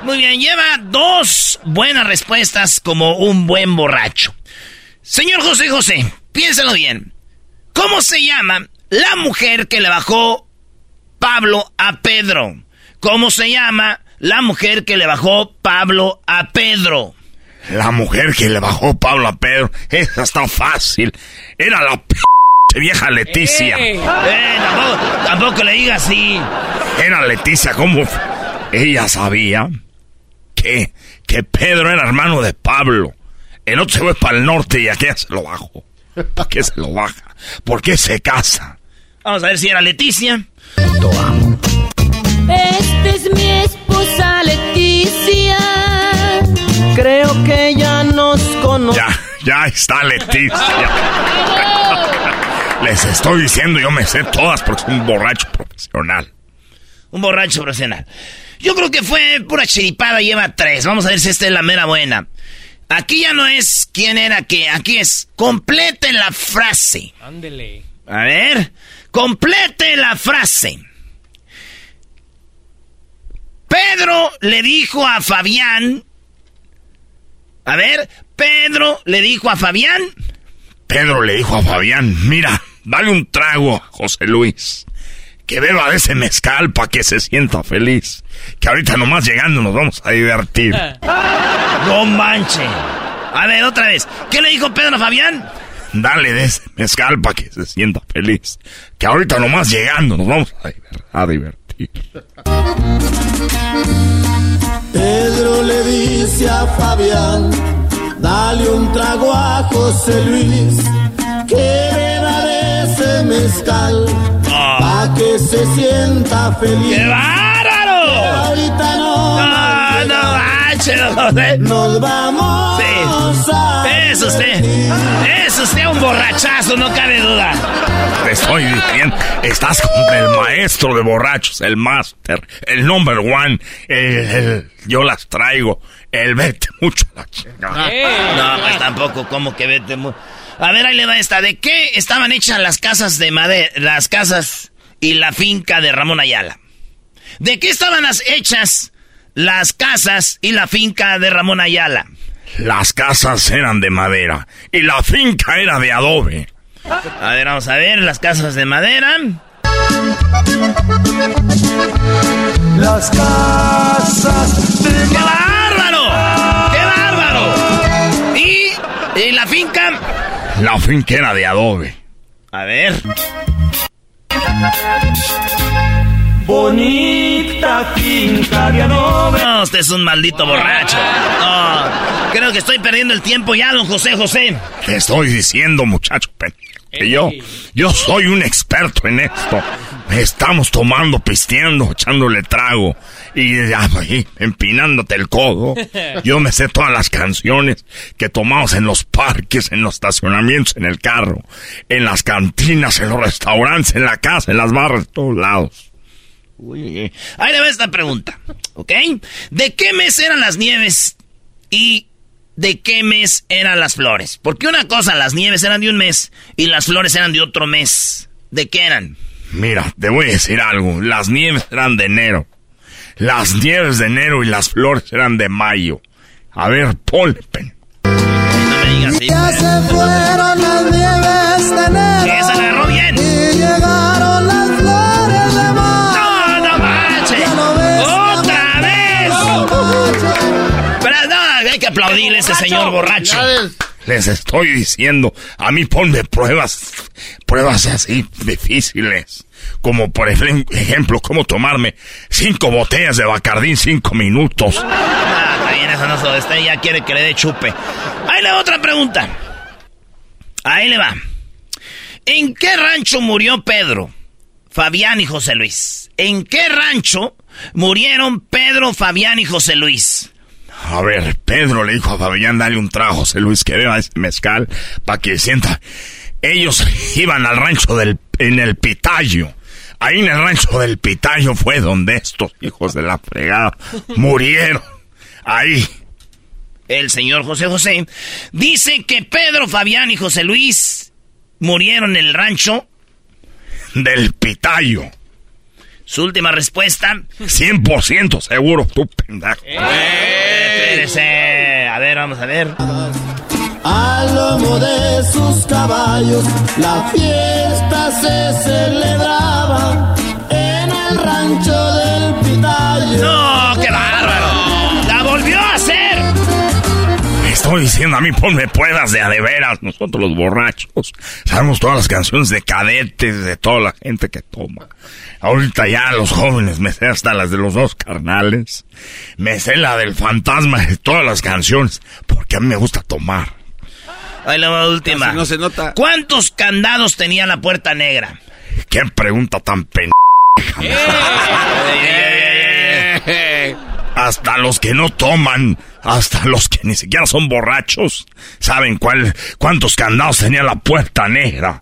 Muy bien, lleva dos buenas respuestas como un buen borracho. Señor José José, piénsalo bien. ¿Cómo se llama la mujer que le bajó Pablo a Pedro? ¿Cómo se llama la mujer que le bajó Pablo a Pedro? La mujer que le bajó Pablo a Pedro, esa está fácil. Era la p vieja Leticia. Eh, tampoco, tampoco le diga así. Era Leticia, ¿cómo? Ella sabía que, que Pedro era hermano de Pablo. El otro se fue para el norte y aquella se lo bajó. ¿Para qué se lo baja? ¿Por qué se casa? Vamos a ver si era Leticia. Esta es mi esposa Leticia. Creo que ya nos conoce. Ya, ya está Leticia. Les estoy diciendo, yo me sé todas porque soy un borracho profesional. Un borracho profesional. Yo creo que fue pura chiripada, lleva tres. Vamos a ver si esta es la mera buena. Aquí ya no es quién era qué, aquí es complete la frase. Ándele. A ver, complete la frase. Pedro le dijo a Fabián. A ver, Pedro le dijo a Fabián. Pedro le dijo a Fabián, mira, dale un trago a José Luis. Que beba de ese mezcal para que se sienta feliz. Que ahorita nomás llegando nos vamos a divertir. No manche. A ver, otra vez. ¿Qué le dijo Pedro a Fabián? Dale de ese mezcal para que se sienta feliz. Que ahorita nomás llegando nos vamos a, diver- a divertir. Pedro le dice a Fabián, dale un trago a José Luis, que beba de ese mezcal, pa' que se sienta feliz. ¡Qué bárbaro! José. nos vamos a... Es usted. Es usted un borrachazo, no cabe duda. Te estoy diciendo, estás con el maestro de borrachos, el máster, el number one, el, el- yo las traigo, el vete mucho la chingada. No, pues tampoco, como que vete. mu- A ver, ahí le va esta. ¿De qué estaban hechas las casas de madera, las casas y la finca de Ramón Ayala? ¿De qué estaban las hechas las casas y la finca de Ramón Ayala? Las casas eran de madera y la finca era de adobe. A ver, vamos a ver, las casas de madera. Las casas de ¡Qué bárbaro! ¡Qué bárbaro! ¿Y, y la finca? La finca era de adobe. A ver. Bonita finca de adobe. No, usted es un maldito borracho. No, creo que estoy perdiendo el tiempo ya, don José José. Te estoy diciendo, muchacho, que yo, yo soy un experto en esto. Estamos tomando, pisteando, echándole trago y ya, ahí, empinándote el codo. Yo me sé todas las canciones que tomamos en los parques, en los estacionamientos, en el carro, en las cantinas, en los restaurantes, en la casa, en las barras, en todos lados. Uy, uy, uy. Ahí le va esta pregunta, ¿ok? ¿De qué mes eran las nieves y de qué mes eran las flores? Porque una cosa, las nieves eran de un mes y las flores eran de otro mes. ¿De qué eran? Mira, te voy a decir algo. Las nieves eran de enero. Las nieves de enero y las flores eran de mayo. A ver, ponle, pen. No me digas así. Ya se fueron las nieves de enero. A ese señor borracho. Les estoy diciendo, a mí ponme pruebas, pruebas así difíciles. Como por ejem- ejemplo, cómo tomarme cinco botellas de Bacardí en cinco minutos. Ah, está bien, eso no se este ya quiere que le dé chupe. Ahí le va otra pregunta. Ahí le va. ¿En qué rancho murió Pedro, Fabián y José Luis? ¿En qué rancho murieron Pedro, Fabián y José Luis? A ver, Pedro le dijo a Fabián, dale un trago, José Luis, que beba ese mezcal para que sienta. Ellos iban al rancho del, en el Pitayo. Ahí en el rancho del Pitayo fue donde estos hijos de la fregada murieron. Ahí. El señor José José dice que Pedro, Fabián y José Luis murieron en el rancho del Pitayo. Su última respuesta. 100% seguro, tú pendejo. Espérese. A ver, vamos a ver. Al lomo de sus caballos, la fiesta se celebraba en el rancho del Pitayo. ¡No, Estoy diciendo a mí, ponme pruebas de a de veras. Nosotros los borrachos sabemos todas las canciones de cadetes, de toda la gente que toma. Ahorita ya los jóvenes me sé hasta las de los dos carnales. Me sé la del fantasma de todas las canciones. Porque a mí me gusta tomar. Ahí la última. Casi no se nota. ¿Cuántos candados tenía la puerta negra? Qué pregunta tan pen... Hasta los que no toman, hasta los que ni siquiera son borrachos, saben cuál, cuántos candados tenía la puerta negra.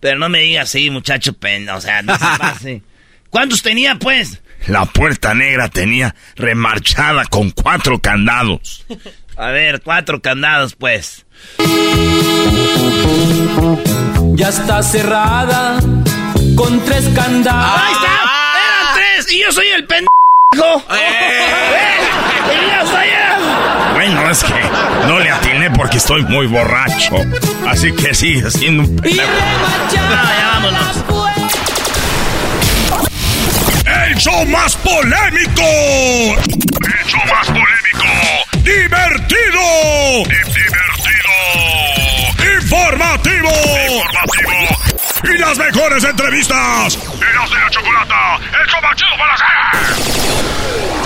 Pero no me diga así, muchacho pen... O sea, no se pase. ¿Cuántos tenía, pues? La puerta negra tenía remarchada con cuatro candados. A ver, cuatro candados, pues. Ya está cerrada con tres candados. ¡Ahí está! ¡Eran tres! ¡Y yo soy el pendejo! ¡Y yo soy el... Bueno, es que no le atiné porque estoy muy borracho. Así que sigue siendo un pendejo. ¡El show más polémico! ¡El show más polémico! ¡Divertido! ¡Divertido! ¡Informativo! ¡Informativo! ¡Y las mejores entrevistas! ¡Eras de la chocolata! ¡El show más chido para hacer!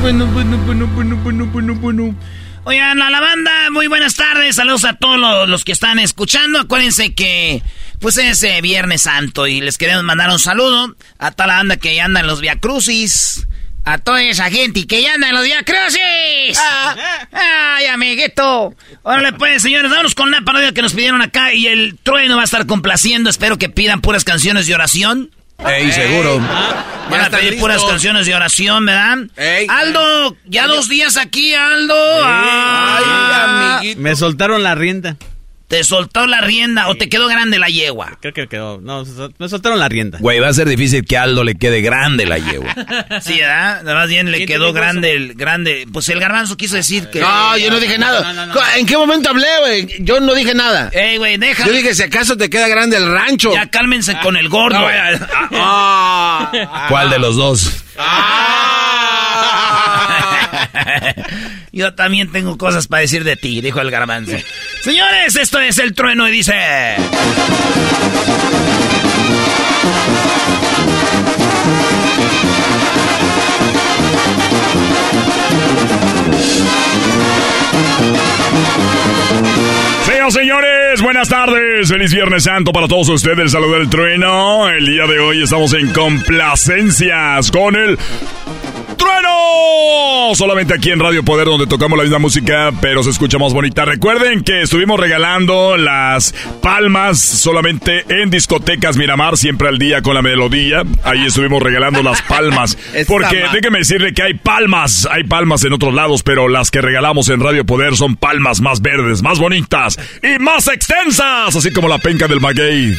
Bueno, bueno, bueno, bueno, bueno, bueno, bueno. Oigan, a la banda, muy buenas tardes. Saludos a todos los, que están escuchando. Acuérdense que, pues, es eh, Viernes Santo y les queremos mandar un saludo a toda la banda que ya anda en los Via Crucis. A toda esa gente que ya anda en los Via Crucis. ¡Ay, amiguito! Órale, pues, señores, vámonos con una parodia que nos pidieron acá y el trueno va a estar complaciendo. Espero que pidan puras canciones de oración. Ey, seguro. Van a pedir puras canciones de oración, ¿verdad? Aldo, ya dos días aquí, Aldo. Ah. Me soltaron la rienda. ¿Te soltó la rienda o te quedó grande la yegua? Creo que quedó. No, me soltaron la rienda. Güey, va a ser difícil que Aldo le quede grande la yegua. Sí, ¿verdad? Más bien le ¿Quién quedó grande el grande. Pues el garbanzo quiso decir que. No, yo no dije nada. ¿En qué momento hablé, güey? Yo no dije nada. Ey, güey, deja. Yo dije, si acaso te queda grande el rancho. Ya cálmense con el gordo. No. Ah. ¿Cuál de los dos? Yo también tengo cosas para decir de ti, dijo el garbanzo. Señores, esto es el trueno y dice. Señoras señores, buenas tardes. Feliz Viernes Santo para todos ustedes. Saludo del trueno. El día de hoy estamos en complacencias con el trueno! Solamente aquí en Radio Poder donde tocamos la misma música, pero se escucha más bonita. Recuerden que estuvimos regalando las palmas solamente en discotecas Miramar, siempre al día con la melodía. Ahí estuvimos regalando las palmas. Porque déjeme decirle que hay palmas, hay palmas en otros lados, pero las que regalamos en Radio Poder son palmas más verdes, más bonitas y más extensas, así como la penca del maguey.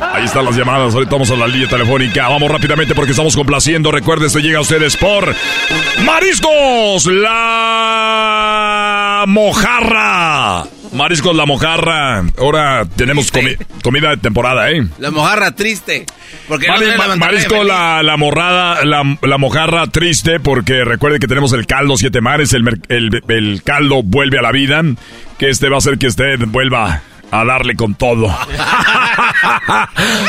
Ahí están las llamadas. Ahorita vamos a la línea telefónica. Vamos rápidamente porque estamos complaciendo. Recuerde, esto llega a ustedes por Mariscos La Mojarra. Mariscos La Mojarra. Ahora tenemos comi- comida de temporada, ¿eh? La mojarra triste. Porque Mari- no ma- marisco la, la morrada, la, la mojarra triste porque recuerde que tenemos el caldo siete mares, el, el, el caldo vuelve a la vida, que este va a hacer que usted vuelva a darle con todo.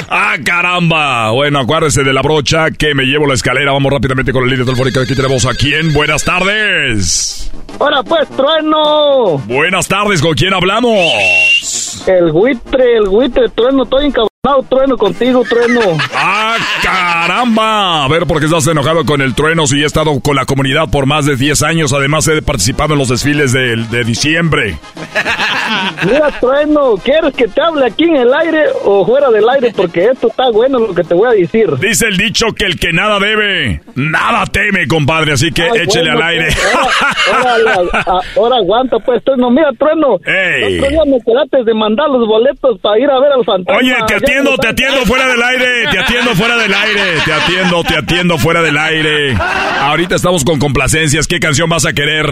¡Ah, caramba! Bueno, acuérdese de la brocha que me llevo la escalera. Vamos rápidamente con el línea telefónica. Aquí tenemos a quién. Buenas tardes. Ahora pues, trueno. Buenas tardes, ¿con quién hablamos? El buitre, el buitre, trueno, estoy encabronado, trueno contigo, trueno. ¡Ah, caramba! A ver, ¿por qué estás enojado con el trueno si he estado con la comunidad por más de 10 años? Además, he participado en los desfiles de, de diciembre. Mira, trueno, ¿quieres que te hable aquí en el aire o fuera del aire? Porque esto está bueno lo que te voy a decir. Dice el dicho que el que nada debe, nada teme, compadre. Así que Ay, échele bueno, al aire. pues, Ahora, ahora, a- ahora aguanta, pues, trueno. Mira, trueno, Ey. me quedaste de mandar los boletos para ir a ver al fantasma. Oye, en atiendo, te atiendo fuera del aire, te atiendo fuera del aire, te atiendo, te atiendo fuera del aire. Ahorita estamos con complacencias. ¿Qué canción vas a querer?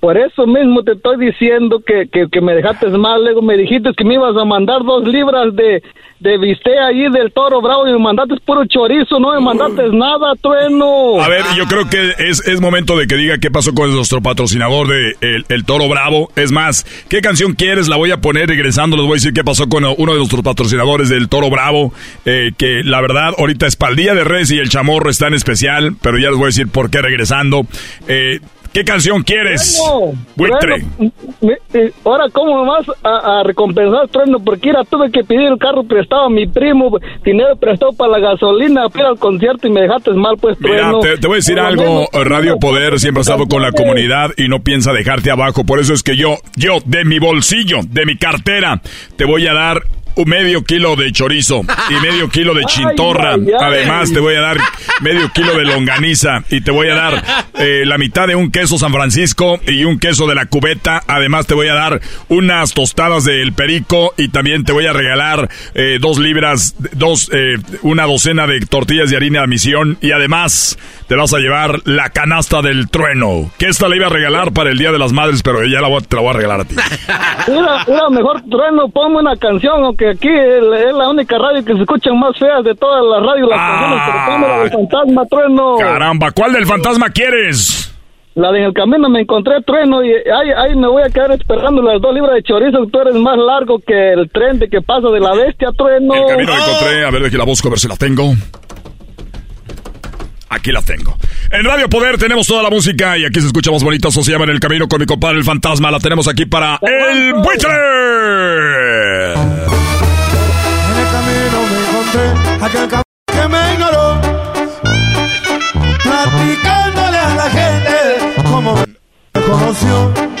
Por eso mismo te estoy diciendo que, que, que me dejaste mal. Luego me dijiste que me ibas a mandar dos libras de, de bistec ahí del toro bravo y me mandaste puro chorizo. No me mandaste nada, trueno. A ver, yo creo que es, es momento de que diga qué pasó con nuestro patrocinador de el, el Toro Bravo. Es más, ¿qué canción quieres? La voy a poner regresando. Les voy a decir qué pasó con uno de nuestros patrocinadores del Toro Bravo. eh, que la verdad, ahorita es para el Día de Res y el Chamorro está en especial. Pero ya les voy a decir por qué regresando. Eh, ¿Qué canción quieres? Trueno, Buitre. trueno, me- eh, ahora, ¿cómo vas a, a recompensar, trueno? Porque era, tuve que pedir el carro prestado a mi primo, dinero prestado para la gasolina, fui al concierto y me dejaste mal, pues, Mira, trueno. te, te voy a decir algo, menos, Radio Poder siempre ha estado con la comunidad y no piensa dejarte abajo. Por eso es que yo, yo, de mi bolsillo, de mi cartera, te voy a dar un medio kilo de chorizo y medio kilo de chintorra. ay, ay. Además, te voy a dar medio kilo de longaniza y te voy a dar eh, la mitad de un queso San Francisco y un queso de la cubeta. Además, te voy a dar unas tostadas del perico y también te voy a regalar eh, dos libras, dos, eh, una docena de tortillas de harina de misión y además te vas a llevar la canasta del trueno. Que esta la iba a regalar para el Día de las Madres, pero ya la voy, a- te la voy a regalar a ti. Mira, mira, mejor trueno, ponme una canción, aunque aquí es la única radio que se escuchan más feas de todas las radios, las canciones, pero del fantasma, trueno. Caramba, ¿cuál del fantasma quieres? La de en el camino me encontré trueno y ahí, ahí me voy a quedar esperando las dos libras de chorizo. Tú eres más largo que el tren de que pasa de la bestia, trueno. El camino lo encontré, a ver, de que la busco, a ver si la tengo. Aquí la tengo. En Radio Poder tenemos toda la música y aquí se escucha más bonito. Eso se llama En el Camino con mi compadre el fantasma. La tenemos aquí para El Buitre. En el camino me encontré aquel cabrón que me ignoró. Platicándole a la gente cómo me conoció.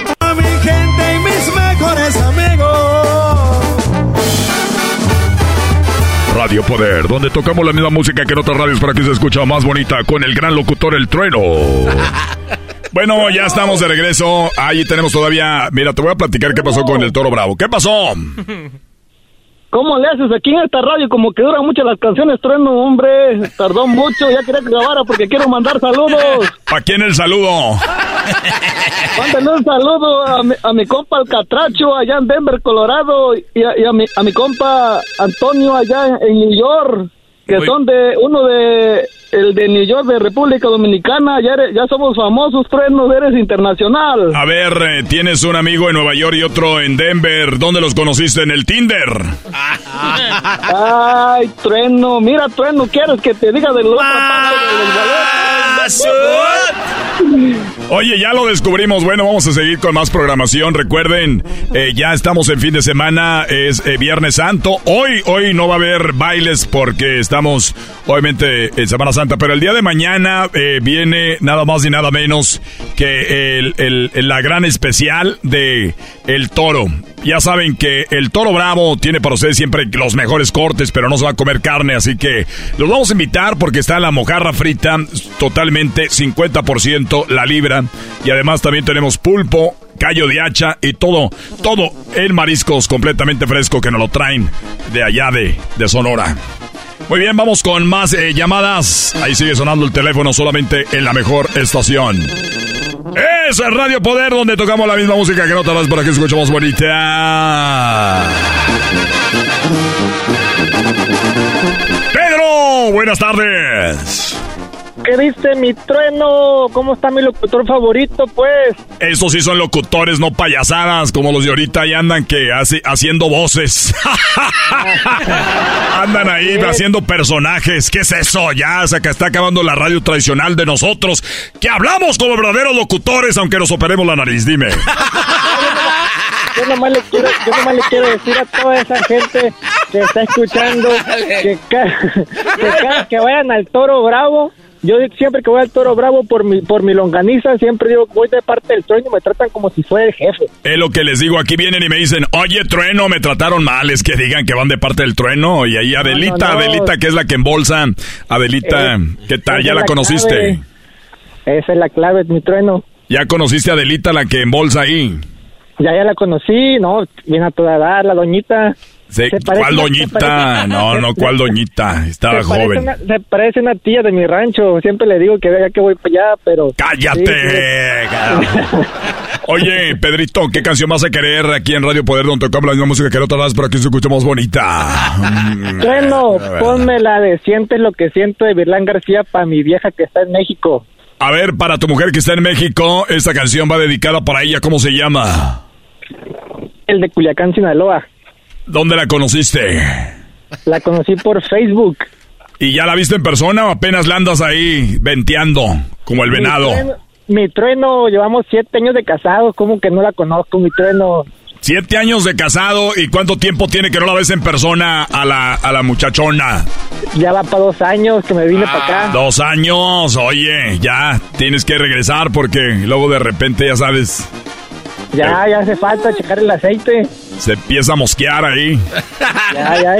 Radio Poder, donde tocamos la misma música que en otras radios para que se escucha más bonita con el gran locutor El Trueno. Bueno, ya estamos de regreso. Ahí tenemos todavía. Mira, te voy a platicar qué pasó con el Toro Bravo. ¿Qué pasó? ¿Cómo le haces aquí en esta radio? Como que duran mucho las canciones, trueno, hombre. Tardó mucho, ya quería que grabara porque quiero mandar saludos. ¿Para quién el saludo? Mándale un saludo a mi, a mi compa el Catracho allá en Denver, Colorado, y a, y a mi, a mi compa Antonio allá en, en New York, que son de uno de el de New York de República Dominicana. Ya, eres- ya somos famosos, truenos, eres internacional. A ver, eh, tienes un amigo en Nueva York y otro en Denver. ¿Dónde los conociste? ¿En el Tinder? Ay, trueno, mira, trueno, ¿quieres que te diga de la otra parte del boleto? Oye, ya lo descubrimos. Bueno, vamos a seguir con más programación. Recuerden, eh, ya estamos en fin de semana, es eh, Viernes Santo. Hoy, hoy no va a haber bailes porque estamos, obviamente, en Semana Santa. Pero el día de mañana eh, viene nada más y nada menos que el, el- la gran especial de El Toro. Ya saben que el Toro Bravo tiene para ustedes siempre los mejores cortes, pero no se va a comer carne, así que los vamos a invitar porque está la mojarra frita totalmente 50% la libra y además también tenemos pulpo, callo de hacha y todo, todo en mariscos completamente fresco que nos lo traen de allá de, de Sonora. Muy bien, vamos con más eh, llamadas. Ahí sigue sonando el teléfono solamente en la mejor estación. Es Radio Poder donde tocamos la misma música que no tardas por aquí escuchamos bonita. Pedro, buenas tardes. ¿Qué dice mi trueno? ¿Cómo está mi locutor favorito, pues? Estos sí son locutores, no payasadas, como los de ahorita y andan que hace, haciendo voces. andan ahí haciendo personajes. ¿Qué es eso? Ya se está acabando la radio tradicional de nosotros, que hablamos como verdaderos locutores, aunque nos operemos la nariz. Dime. Yo nomás le quiero, yo nomás le quiero decir a toda esa gente que está escuchando que, que que vayan al Toro Bravo, yo siempre que voy al Toro Bravo por mi por mi longaniza, siempre digo, voy de parte del trueno y me tratan como si fuera el jefe. Es lo que les digo, aquí vienen y me dicen, oye, trueno, me trataron mal, es que digan que van de parte del trueno. Y ahí Adelita, no, que es la que embolsa. Adelita, Eh, ¿qué tal? ¿Ya es la la conociste? clave. Esa es la clave, mi trueno. ¿Ya conociste a Adelita, la que embolsa ahí? Ya ya la conocí, no, viene a toda edad, la doñita. Se parece ¿Cuál una- doñita? parece- No, no, ¿cuál doñita? Estaba se joven. una- se parece una tía de mi rancho. Siempre le digo que vea que voy para allá, pero. ¡Cállate! Sí. Oye, Pedrito, ¿qué canción vas a querer aquí en Radio Poder donde tocamos la misma música que no te das, pero aquí se escucha más bonita? Mm, Bueno, ver. ponme la de Sientes lo que siento de Virlán García para mi vieja que está en México. A ver, para tu mujer que está en México, esta canción va dedicada para ella, ¿cómo se llama? El de Culiacán, Sinaloa. ¿Dónde la conociste? La conocí por Facebook. ¿Y ya la viste en persona o apenas la andas ahí venteando como el venado? Mi trueno, mi trueno, llevamos siete años de casados. ¿Cómo que no la conozco, mi trueno? Siete años de casado y cuánto tiempo tiene que no la ves en persona a la, a la muchachona. Ya va para dos años que me vine para acá. Dos años, oye, ya tienes que regresar porque luego de repente ya sabes, Ya, ya hace falta checar el aceite. se empieza a mosquear ahí. Ya, ya,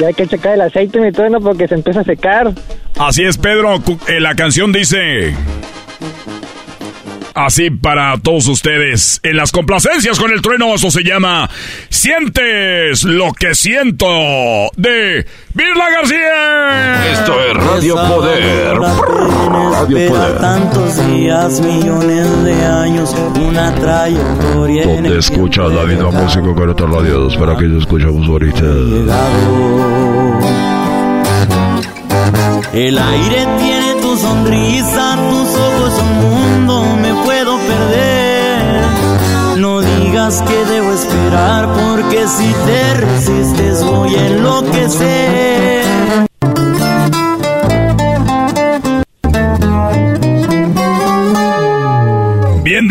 ya hay que checar el aceite, mi trueno, porque se empieza a secar. Así es, Pedro, eh, la canción dice... Así para todos ustedes, en las complacencias con el trueno, eso se llama Sientes lo que siento de Virla García. Esto es Radio Poder. Radio Poder. tantos días, millones de años, una trayectoria Donde el escuchas la misma música que otras radios, para que escuchamos ahorita. El aire tiene tu sonrisa, tus ojos un mundo, me puedo perder. No digas que debo esperar, porque si te resistes voy a enloquecer.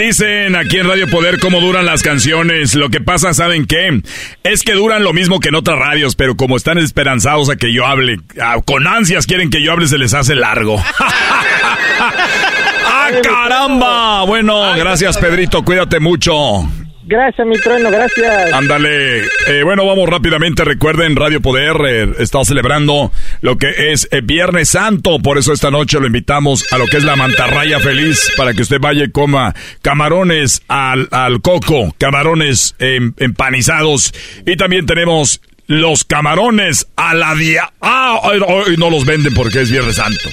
Dicen aquí en Radio Poder cómo duran las canciones. Lo que pasa, ¿saben qué? Es que duran lo mismo que en otras radios, pero como están esperanzados a que yo hable, con ansias quieren que yo hable, se les hace largo. ¡Ah, caramba! Bueno, gracias Pedrito, cuídate mucho. Gracias, mi trueno, gracias. Ándale. Eh, bueno, vamos rápidamente. Recuerden, Radio Poder eh, está celebrando lo que es eh, Viernes Santo. Por eso esta noche lo invitamos a lo que es la mantarraya feliz para que usted vaya y coma camarones al, al coco, camarones em, empanizados. Y también tenemos los camarones a la día. Ah, hoy no los venden porque es Viernes Santo.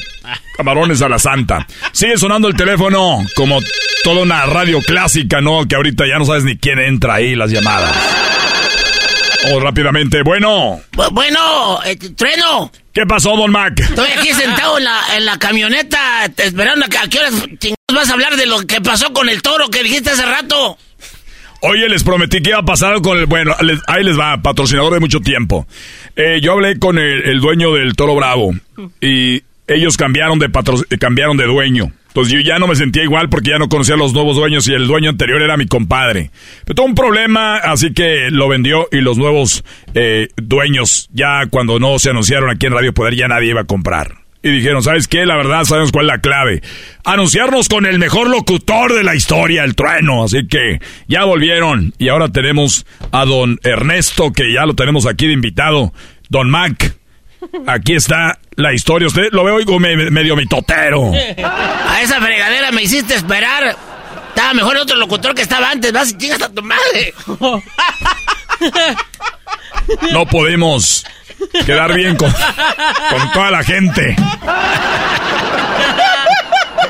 Camarones a la Santa. Sigue sonando el teléfono como toda una radio clásica, ¿no? Que ahorita ya no sabes ni quién entra ahí las llamadas. Vamos rápidamente. Bueno, Bu- Bueno, eh, trueno. ¿qué pasó, Don Mac? Estoy aquí sentado en la, en la camioneta esperando a que a qué horas chingados vas a hablar de lo que pasó con el toro que dijiste hace rato. Oye, les prometí que iba a pasar con el... Bueno, les- ahí les va, patrocinador de mucho tiempo. Eh, yo hablé con el, el dueño del Toro Bravo y ellos cambiaron de, patro- cambiaron de dueño. Pues yo ya no me sentía igual porque ya no conocía a los nuevos dueños y el dueño anterior era mi compadre. Pero tuvo un problema, así que lo vendió y los nuevos eh, dueños, ya cuando no se anunciaron aquí en Radio Poder, ya nadie iba a comprar. Y dijeron, ¿sabes qué? La verdad sabemos cuál es la clave. Anunciarnos con el mejor locutor de la historia, el trueno. Así que ya volvieron y ahora tenemos a don Ernesto, que ya lo tenemos aquí de invitado. Don Mac. Aquí está la historia. Usted lo veo oigo me- medio mitotero. A esa fregadera me hiciste esperar. Estaba mejor el otro locutor que estaba antes. Vas y chingas a tu madre. No podemos quedar bien con, con toda la gente.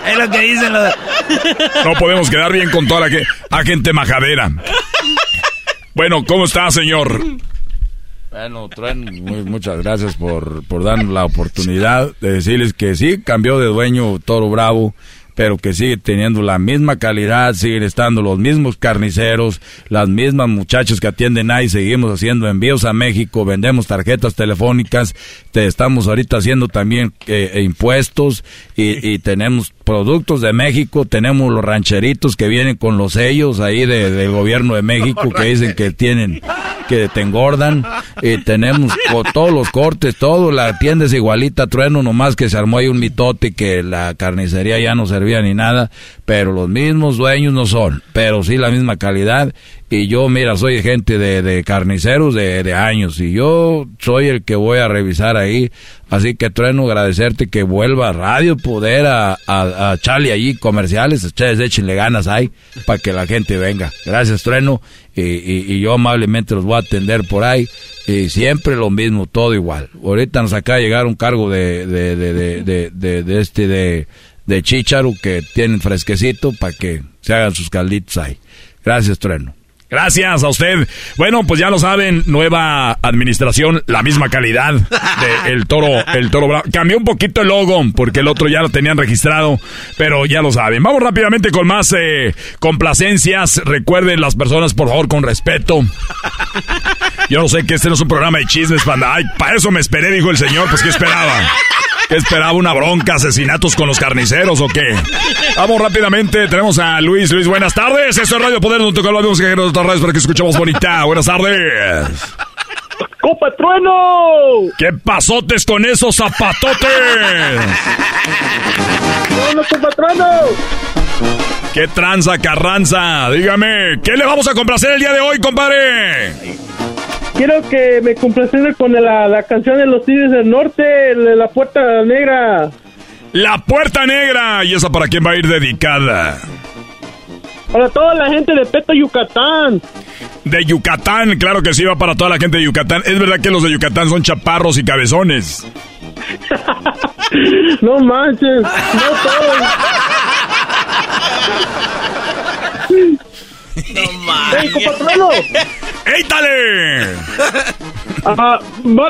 Es lo que dicen los... No podemos quedar bien con toda la que- a gente majadera. Bueno, ¿cómo está, señor? Bueno, Trueno, muy- muchas gracias por, por darnos la oportunidad de decirles que sí, cambió de dueño Toro Bravo, pero que sigue teniendo la misma calidad, siguen estando los mismos carniceros, las mismas muchachas que atienden ahí, seguimos haciendo envíos a México, vendemos tarjetas telefónicas, te estamos ahorita haciendo también eh, impuestos y tenemos productos de México, tenemos los rancheritos que vienen con los sellos ahí de- del gobierno de México que dicen que tienen que te engordan y tenemos todos los cortes, todo, la tienda es igualita, trueno nomás que se armó ahí un mitote que la carnicería ya no servía ni nada, pero los mismos dueños no son, pero sí la misma calidad y yo mira soy gente de, de carniceros de, de años y yo soy el que voy a revisar ahí, así que trueno agradecerte que vuelva a Radio Poder a, a, a echarle allí comerciales, ustedes échenle ganas ahí para que la gente venga, gracias trueno y, y- yo amablemente los voy a atender por ahí. Y siempre lo mismo, todo igual. Ahorita nos acaba de llegar un cargo de, de, de- de este de, de chícharo que tienen fresquecito para que se hagan sus calditos ahí. Gracias, Trueno. Gracias a usted. Bueno, pues ya lo saben, nueva administración, la misma calidad de el toro, el toro bravo. Cambió un poquito el logo, porque el otro ya lo tenían registrado, pero ya lo saben. Vamos rápidamente con más eh, complacencias. Recuerden las personas, por favor, con respeto. Yo no sé que este no es un programa de chismes, panda. Ay, para eso me esperé, dijo el señor. Pues, ¿qué esperaba? ¿Qué esperaba? ¿Una bronca, asesinatos con los carniceros o qué? Vamos rápidamente, tenemos a Luis. Luis, buenas tardes. Esto es Radio Poder, no toca los que otras radios para que escuchemos bonita. Buenas tardes. ¡Copa Trueno! ¿Qué pasotes con esos zapatotes? ¡Trueno, Copa Trueno! ¿Qué tranza, carranza? Dígame, ¿qué le vamos a complacer el día de hoy, compadre? Quiero que me complacen con la, la canción de los Tigres del Norte, la Puerta Negra. La Puerta Negra. ¿Y esa para quién va a ir dedicada? Para toda la gente de Peto, Yucatán. De Yucatán, claro que sí, va para toda la gente de Yucatán. Es verdad que los de Yucatán son chaparros y cabezones. No manches, no todos. No ¡Ey, Copa Trueno! ¡Éitale! Ah, ¿va,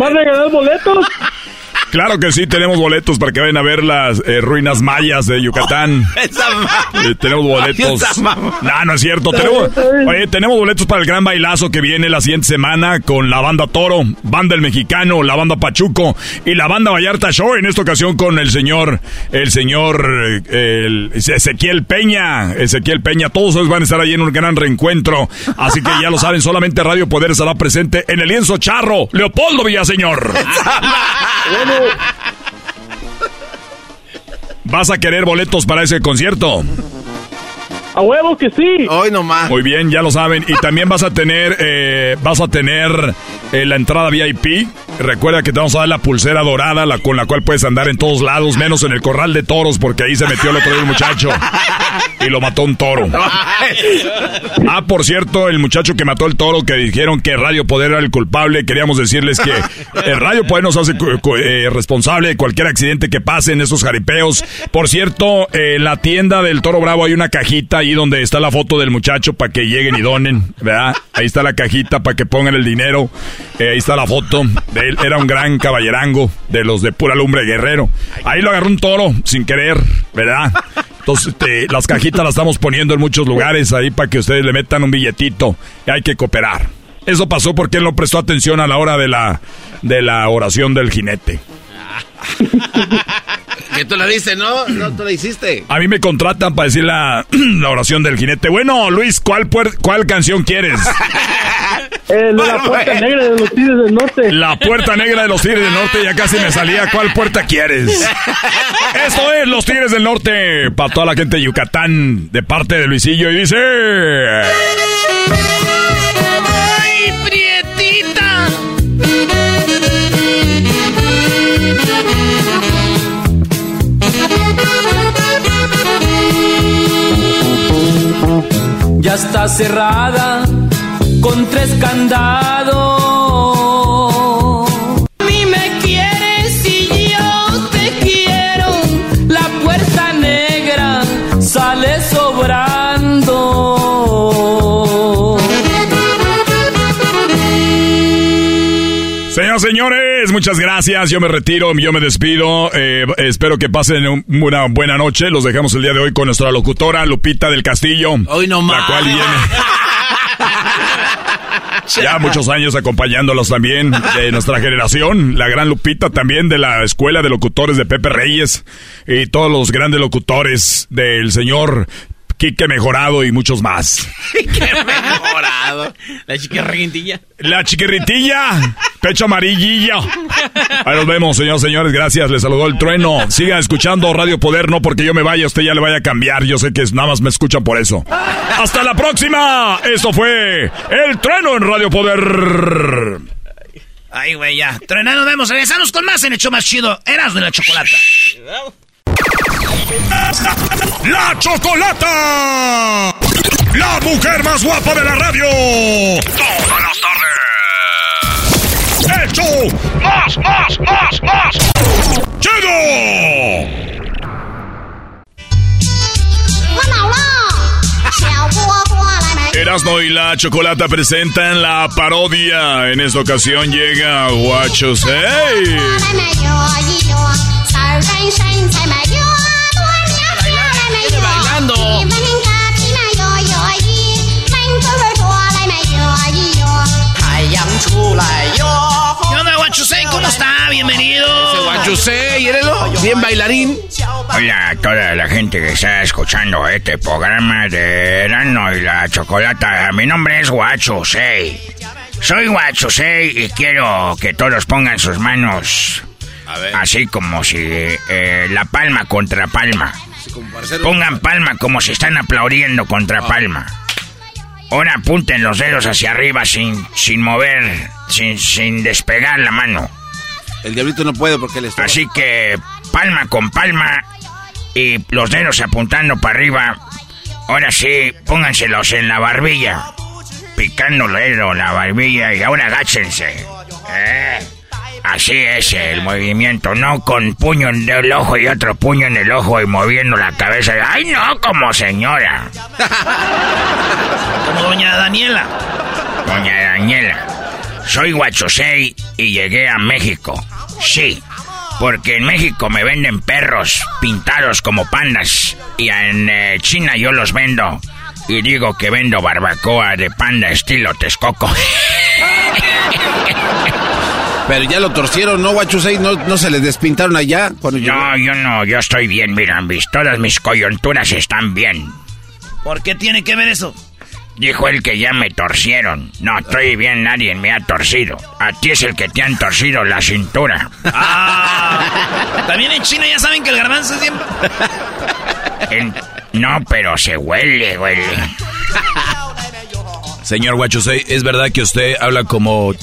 ¿Va a regalar boletos? Claro que sí, tenemos boletos para que vayan a ver las eh, ruinas mayas de Yucatán. Eh, tenemos boletos. No, no es cierto. Tenemos, oye, tenemos boletos para el gran bailazo que viene la siguiente semana con la banda Toro, banda El Mexicano, la banda Pachuco y la banda Vallarta Show. En esta ocasión con el señor, el señor eh, el Ezequiel Peña. Ezequiel Peña. Todos ellos van a estar ahí en un gran reencuentro. Así que ya lo saben, solamente Radio Poder estará presente en el lienzo charro. Leopoldo Villaseñor. ¿Vas a querer boletos para ese concierto? A huevo que sí. Hoy nomás. Muy bien, ya lo saben. Y también vas a tener, eh, vas a tener eh, la entrada VIP. Recuerda que te vamos a dar la pulsera dorada, la con la cual puedes andar en todos lados, menos en el corral de toros, porque ahí se metió el otro día un muchacho y lo mató un toro. Ah, por cierto, el muchacho que mató el toro, que dijeron que Radio Poder era el culpable, queríamos decirles que el Radio Poder nos hace eh, responsable de cualquier accidente que pase en esos jaripeos. Por cierto, eh, en la tienda del Toro Bravo hay una cajita ahí donde está la foto del muchacho para que lleguen y donen, ¿verdad? Ahí está la cajita para que pongan el dinero. Eh, ahí está la foto de él. Era un gran caballerango de los de pura lumbre guerrero. Ahí lo agarró un toro sin querer, ¿verdad? Entonces, este, las cajitas las estamos poniendo en muchos lugares ahí para que ustedes le metan un billetito. Y hay que cooperar. Eso pasó porque él no prestó atención a la hora de la, de la oración del jinete. que tú la diste, ¿no? No, tú la hiciste. A mí me contratan para decir la, la oración del jinete. Bueno, Luis, ¿cuál, puer- cuál canción quieres? Eh, la puerta negra de los Tigres del Norte. La puerta negra de los Tigres del Norte, ya casi me salía. ¿Cuál puerta quieres? Esto es Los Tigres del Norte, para toda la gente de Yucatán, de parte de Luisillo, y dice... ¡Ay, prietita! Ya está cerrada con tres candados. A mí me quieres y yo te quiero. La puerta negra sale sobrando. Señoras, señores, muchas gracias. Yo me retiro, yo me despido. Eh, espero que pasen un- una buena noche. Los dejamos el día de hoy con nuestra locutora Lupita del Castillo. Hoy no La cual viene. Ya muchos años acompañándolos también de nuestra generación. La gran Lupita también de la Escuela de Locutores de Pepe Reyes. Y todos los grandes locutores del señor Quique Mejorado y muchos más. ¡Qué mejorado! La chiquirriguintilla. La chiquirritilla, pecho amarillillo. Ahí nos vemos, señores, señores. Gracias. Les saludó el trueno. Sigan escuchando Radio Poder, no porque yo me vaya, usted ya le vaya a cambiar. Yo sé que nada más me escuchan por eso. Hasta la próxima. Esto fue El Trueno en Radio Poder. Ay, güey, ya. Truena, nos vemos. Regresamos con más en show más chido. Eras de la chocolata. ¡La Chocolata! ¡La mujer más guapa de la radio! ¡Todas las tardes! ¡El show más, más, más, más! ¡Chido! Erasmo y la Chocolata presentan la parodia. En esta ocasión llega Guachos. ¡Hey! bailando. ¿Qué onda, Guachusei? ¿Cómo está? Bienvenido. Guachusei, mírelo, bien bailarín. Hola a toda la gente que está escuchando este programa de Erano y la Chocolata. Mi nombre es Guachusei. Soy Guachusei y quiero que todos pongan sus manos así como si eh, la palma contra palma. Pongan palma como si están aplaudiendo contra palma. Ahora apunten los dedos hacia arriba sin, sin mover, sin, sin despegar la mano. El diablito no puede porque él está. Así que palma con palma y los dedos apuntando para arriba. Ahora sí, pónganselos en la barbilla. Picando el dedo en la barbilla y ahora agáchense. Eh, Así es el movimiento, no con puño en el ojo y otro puño en el ojo y moviendo la cabeza. ¡Ay, no! Como señora. Como doña Daniela. Doña Daniela, soy Guachosei y llegué a México. Sí, porque en México me venden perros pintados como pandas y en eh, China yo los vendo y digo que vendo barbacoa de panda estilo Texcoco. Pero ya lo torcieron, ¿no, Guachusei? ¿No, no se les despintaron allá? Cuando No, yo no, yo estoy bien, mira, mis, todas mis coyunturas están bien. ¿Por qué tiene que ver eso? Dijo el que ya me torcieron. No, estoy bien, nadie me ha torcido. A ti es el que te han torcido la cintura. Ah, También en China ya saben que el garbanzo siempre... En- No, pero se huele, huele. Señor Guachusei, ¿es verdad que usted habla como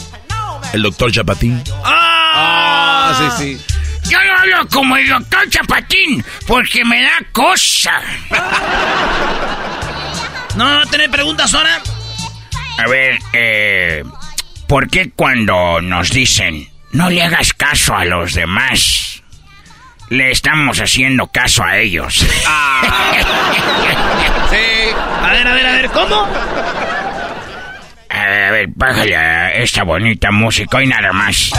el doctor Chapatín? ¡Ah! sí, sí. Yo no hablo como el doctor Chapatín, porque me da cosa. No, ¿tener preguntas ahora? A ver, eh, ¿por qué cuando nos dicen no le hagas caso a los demás, le estamos haciendo caso a ellos? Sí. A ver, a ver, a ver, ¿cómo? A ver, a ver, bájale a esta bonita música y nada más.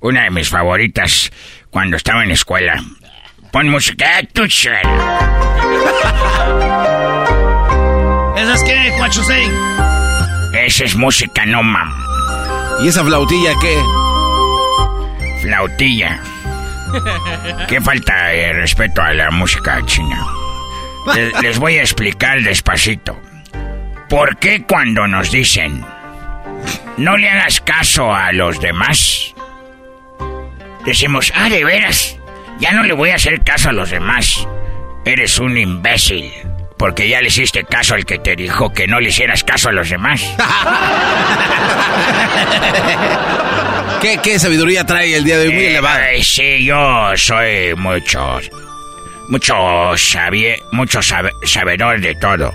Una de mis favoritas cuando estaba en la escuela. pon música. Eh, suena. ¿Esa es qué? Esa es música, no mam. ¿Y esa flautilla qué? Flautilla. Qué falta de respeto a la música china. Les, les voy a explicar despacito. ¿Por qué cuando nos dicen no le hagas caso a los demás? Decimos, ah, de veras, ya no le voy a hacer caso a los demás. Eres un imbécil. Porque ya le hiciste caso al que te dijo que no le hicieras caso a los demás. ¿Qué, qué sabiduría trae el día de hoy? Muy Eh, elevada. sí, yo soy mucho, mucho, sabie, mucho sabe- sabedor de todo.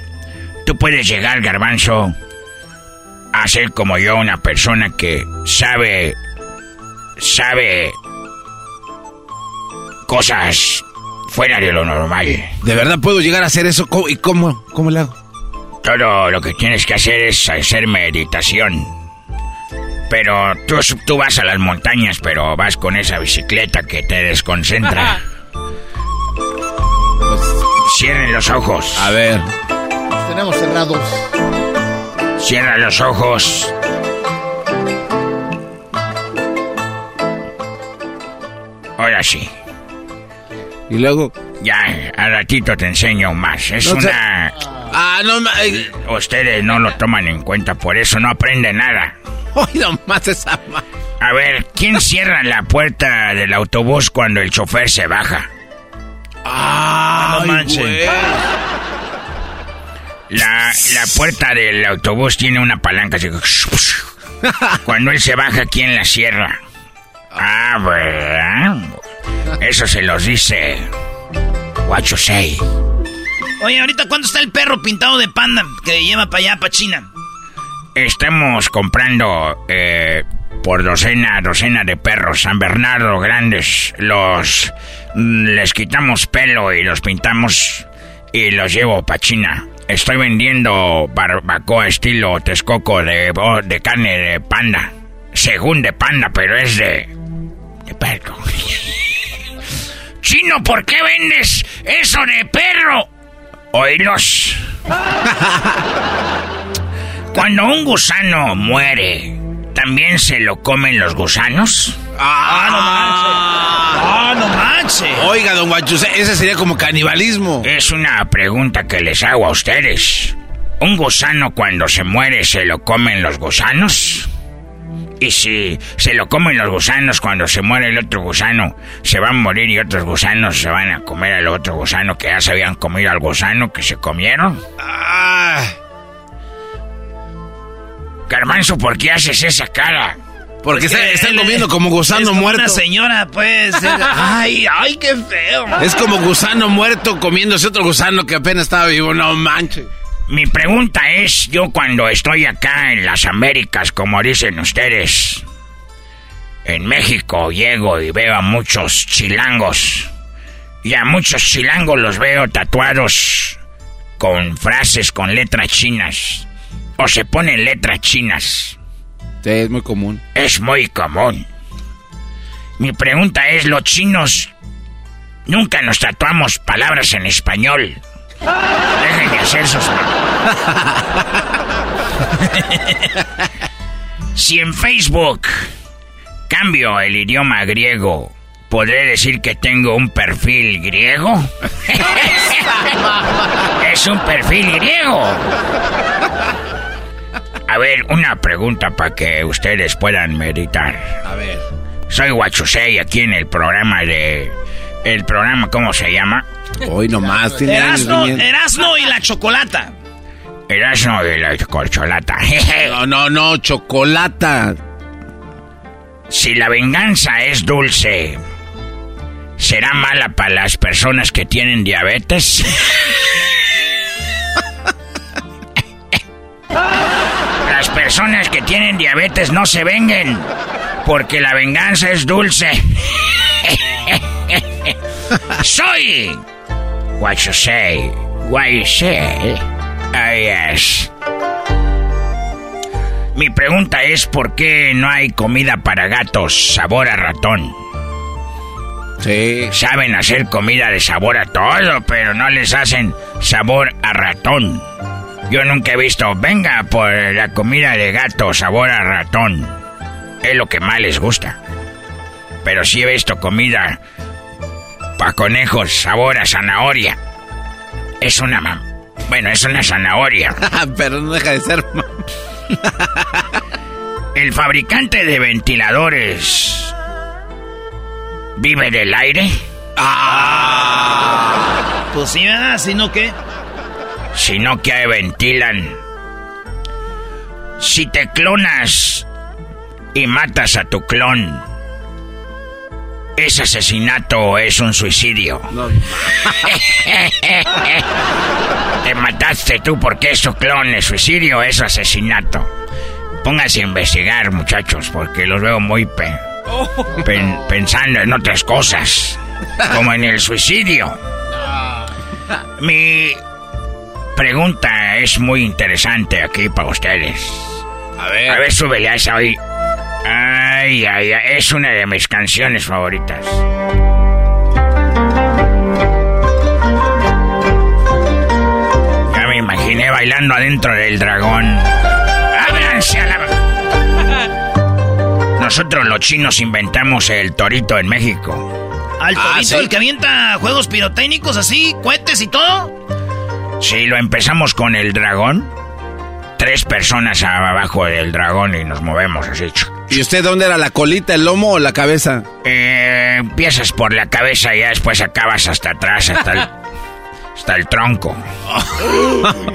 Tú puedes llegar, garbanzo, a ser como yo, una persona que sabe, sabe cosas fuera de lo normal. ¿De verdad puedo llegar a hacer eso? ¿Cómo- ¿Y cómo? ¿Cómo le hago? Todo lo que tienes que hacer es hacer meditación. Pero tú, tú vas a las montañas, pero vas con esa bicicleta que te desconcentra. Cierren los ojos. A ver. Los tenemos cerrados. Cierra los ojos. Ahora sí. Y luego. Ya, al ratito te enseño más. Es No sé- una. Ah, no ay, Ustedes no lo toman en cuenta, por eso no aprenden nada. Hoy nomás esa A ver, ¿quién cierra la puerta del autobús cuando el chofer se baja? Ah, no manches. La, la puerta del autobús tiene una palanca así. Cuando él se baja, ¿quién la cierra? Ah, ¿verdad? Eso se los dice. What you say. Oye, ahorita, ¿cuánto está el perro pintado de panda que lleva para allá, para China? Estamos comprando eh, por docena, docena de perros San Bernardo grandes. Los mm, les quitamos pelo y los pintamos y los llevo para China. Estoy vendiendo barbacoa estilo Texcoco de, de carne de panda. Según de panda, pero es de. de perro. Chino, ¿por qué vendes eso de perro? Oílos. Cuando un gusano muere, ¿también se lo comen los gusanos? ¡Ah, no manches! ¡Ah, no manches! Oiga, don Guachuse, ese sería como canibalismo. Es una pregunta que les hago a ustedes. ¿Un gusano cuando se muere se lo comen los gusanos? Y si se lo comen los gusanos cuando se muere el otro gusano, se van a morir y otros gusanos se van a comer al otro gusano que ya se habían comido al gusano que se comieron. Ah, Garbanzo, ¿por qué haces esa cara? porque Es está- que están comiendo como gusano es como muerto. Una señora, pues. es- ay, ay, qué feo. Es como gusano muerto comiéndose otro gusano que apenas estaba vivo. No manches. Mi pregunta es, yo cuando estoy acá en las Américas, como dicen ustedes, en México llego y veo a muchos chilangos. Y a muchos chilangos los veo tatuados con frases con letras chinas. O se ponen letras chinas. Sí, es muy común. Es muy común. Mi pregunta es, los chinos nunca nos tatuamos palabras en español. Dejen de hacer sus... si en Facebook cambio el idioma griego, ¿podré decir que tengo un perfil griego? es un perfil griego. A ver, una pregunta para que ustedes puedan meditar. A ver. Soy Guachusei aquí en el programa de... El programa, ¿cómo se llama? Hoy nomás tiene Erasno. Erasno y la chocolata. Erasmo de la corcholata. No, no, no, chocolata. si la venganza es dulce, ¿será mala para las personas que tienen diabetes? Las personas que tienen diabetes no se venguen, porque la venganza es dulce. Soy what you say, what you say. Ah, yes. Mi pregunta es por qué no hay comida para gatos sabor a ratón. Sí. Saben hacer comida de sabor a todo, pero no les hacen sabor a ratón. Yo nunca he visto, venga por la comida de gato, sabor a ratón. Es lo que más les gusta. Pero sí he visto comida para conejos, sabor a zanahoria. Es una mam... Bueno, es una zanahoria. pero no deja de ser... El fabricante de ventiladores vive del aire. Ah. Pues sí, ¿verdad? Si no, ¿qué? Sino que ventilan. Si te clonas y matas a tu clon, ¿es asesinato o es un suicidio? te mataste tú porque es tu clon, es suicidio o es asesinato. Pónganse a investigar, muchachos, porque los veo muy pensando en otras cosas, como en el suicidio. Mi pregunta es muy interesante aquí para ustedes. A ver. A ver, súbele a esa hoy. Ay, ay, ay, es una de mis canciones favoritas. Ya me imaginé bailando adentro del dragón. ¡Ábranse a la... Nosotros los chinos inventamos el torito en México. ¿Al torito ah, el que avienta juegos pirotécnicos así, cohetes y todo? Sí, lo empezamos con el dragón. Tres personas abajo del dragón y nos movemos así. ¿Y usted dónde era? ¿La colita, el lomo o la cabeza? Eh, empiezas por la cabeza y ya después acabas hasta atrás, hasta el, hasta el tronco.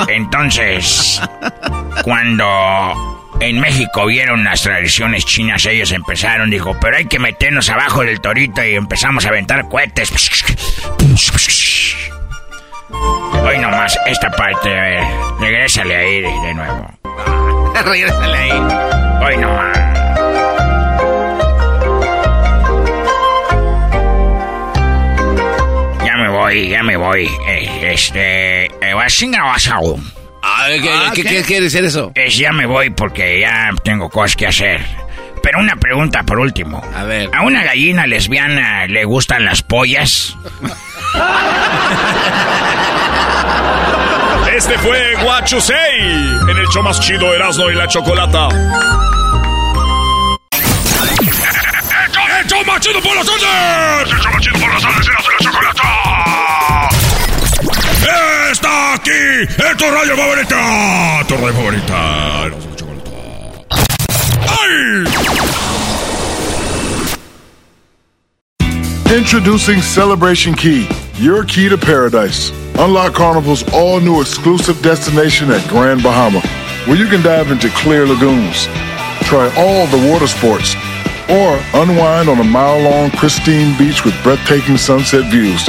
Entonces, cuando en México vieron las tradiciones chinas, ellos empezaron, dijo, pero hay que meternos abajo del torito y empezamos a aventar cohetes. Hoy nomás esta parte, a ver. Regrésale ahí de nuevo. Regrésale ahí. Hoy nomás. Voy, ya me voy. Eh, este. Eh, ah, ¿qué, ah, ¿qué, ¿qué, quiere decir eso? Es ya me voy porque ya tengo cosas que hacer. Pero una pregunta por último. A ver. ¿A una gallina lesbiana le gustan las pollas? Este fue Guachusei en el show más chido Erasmo y la Chocolata. ¡El show más chido por las tardes! ¡El show más chido por las tardes Erasmo y la Chocolata! ¡Está aquí! ¡Es tu radio favorita! ¡Tu radio favorita! ¡Ay! Introducing Celebration Key, your key to paradise. Unlock Carnival's all new exclusive destination at Grand Bahama, where you can dive into clear lagoons, try all the water sports, or unwind on a mile long pristine beach with breathtaking sunset views.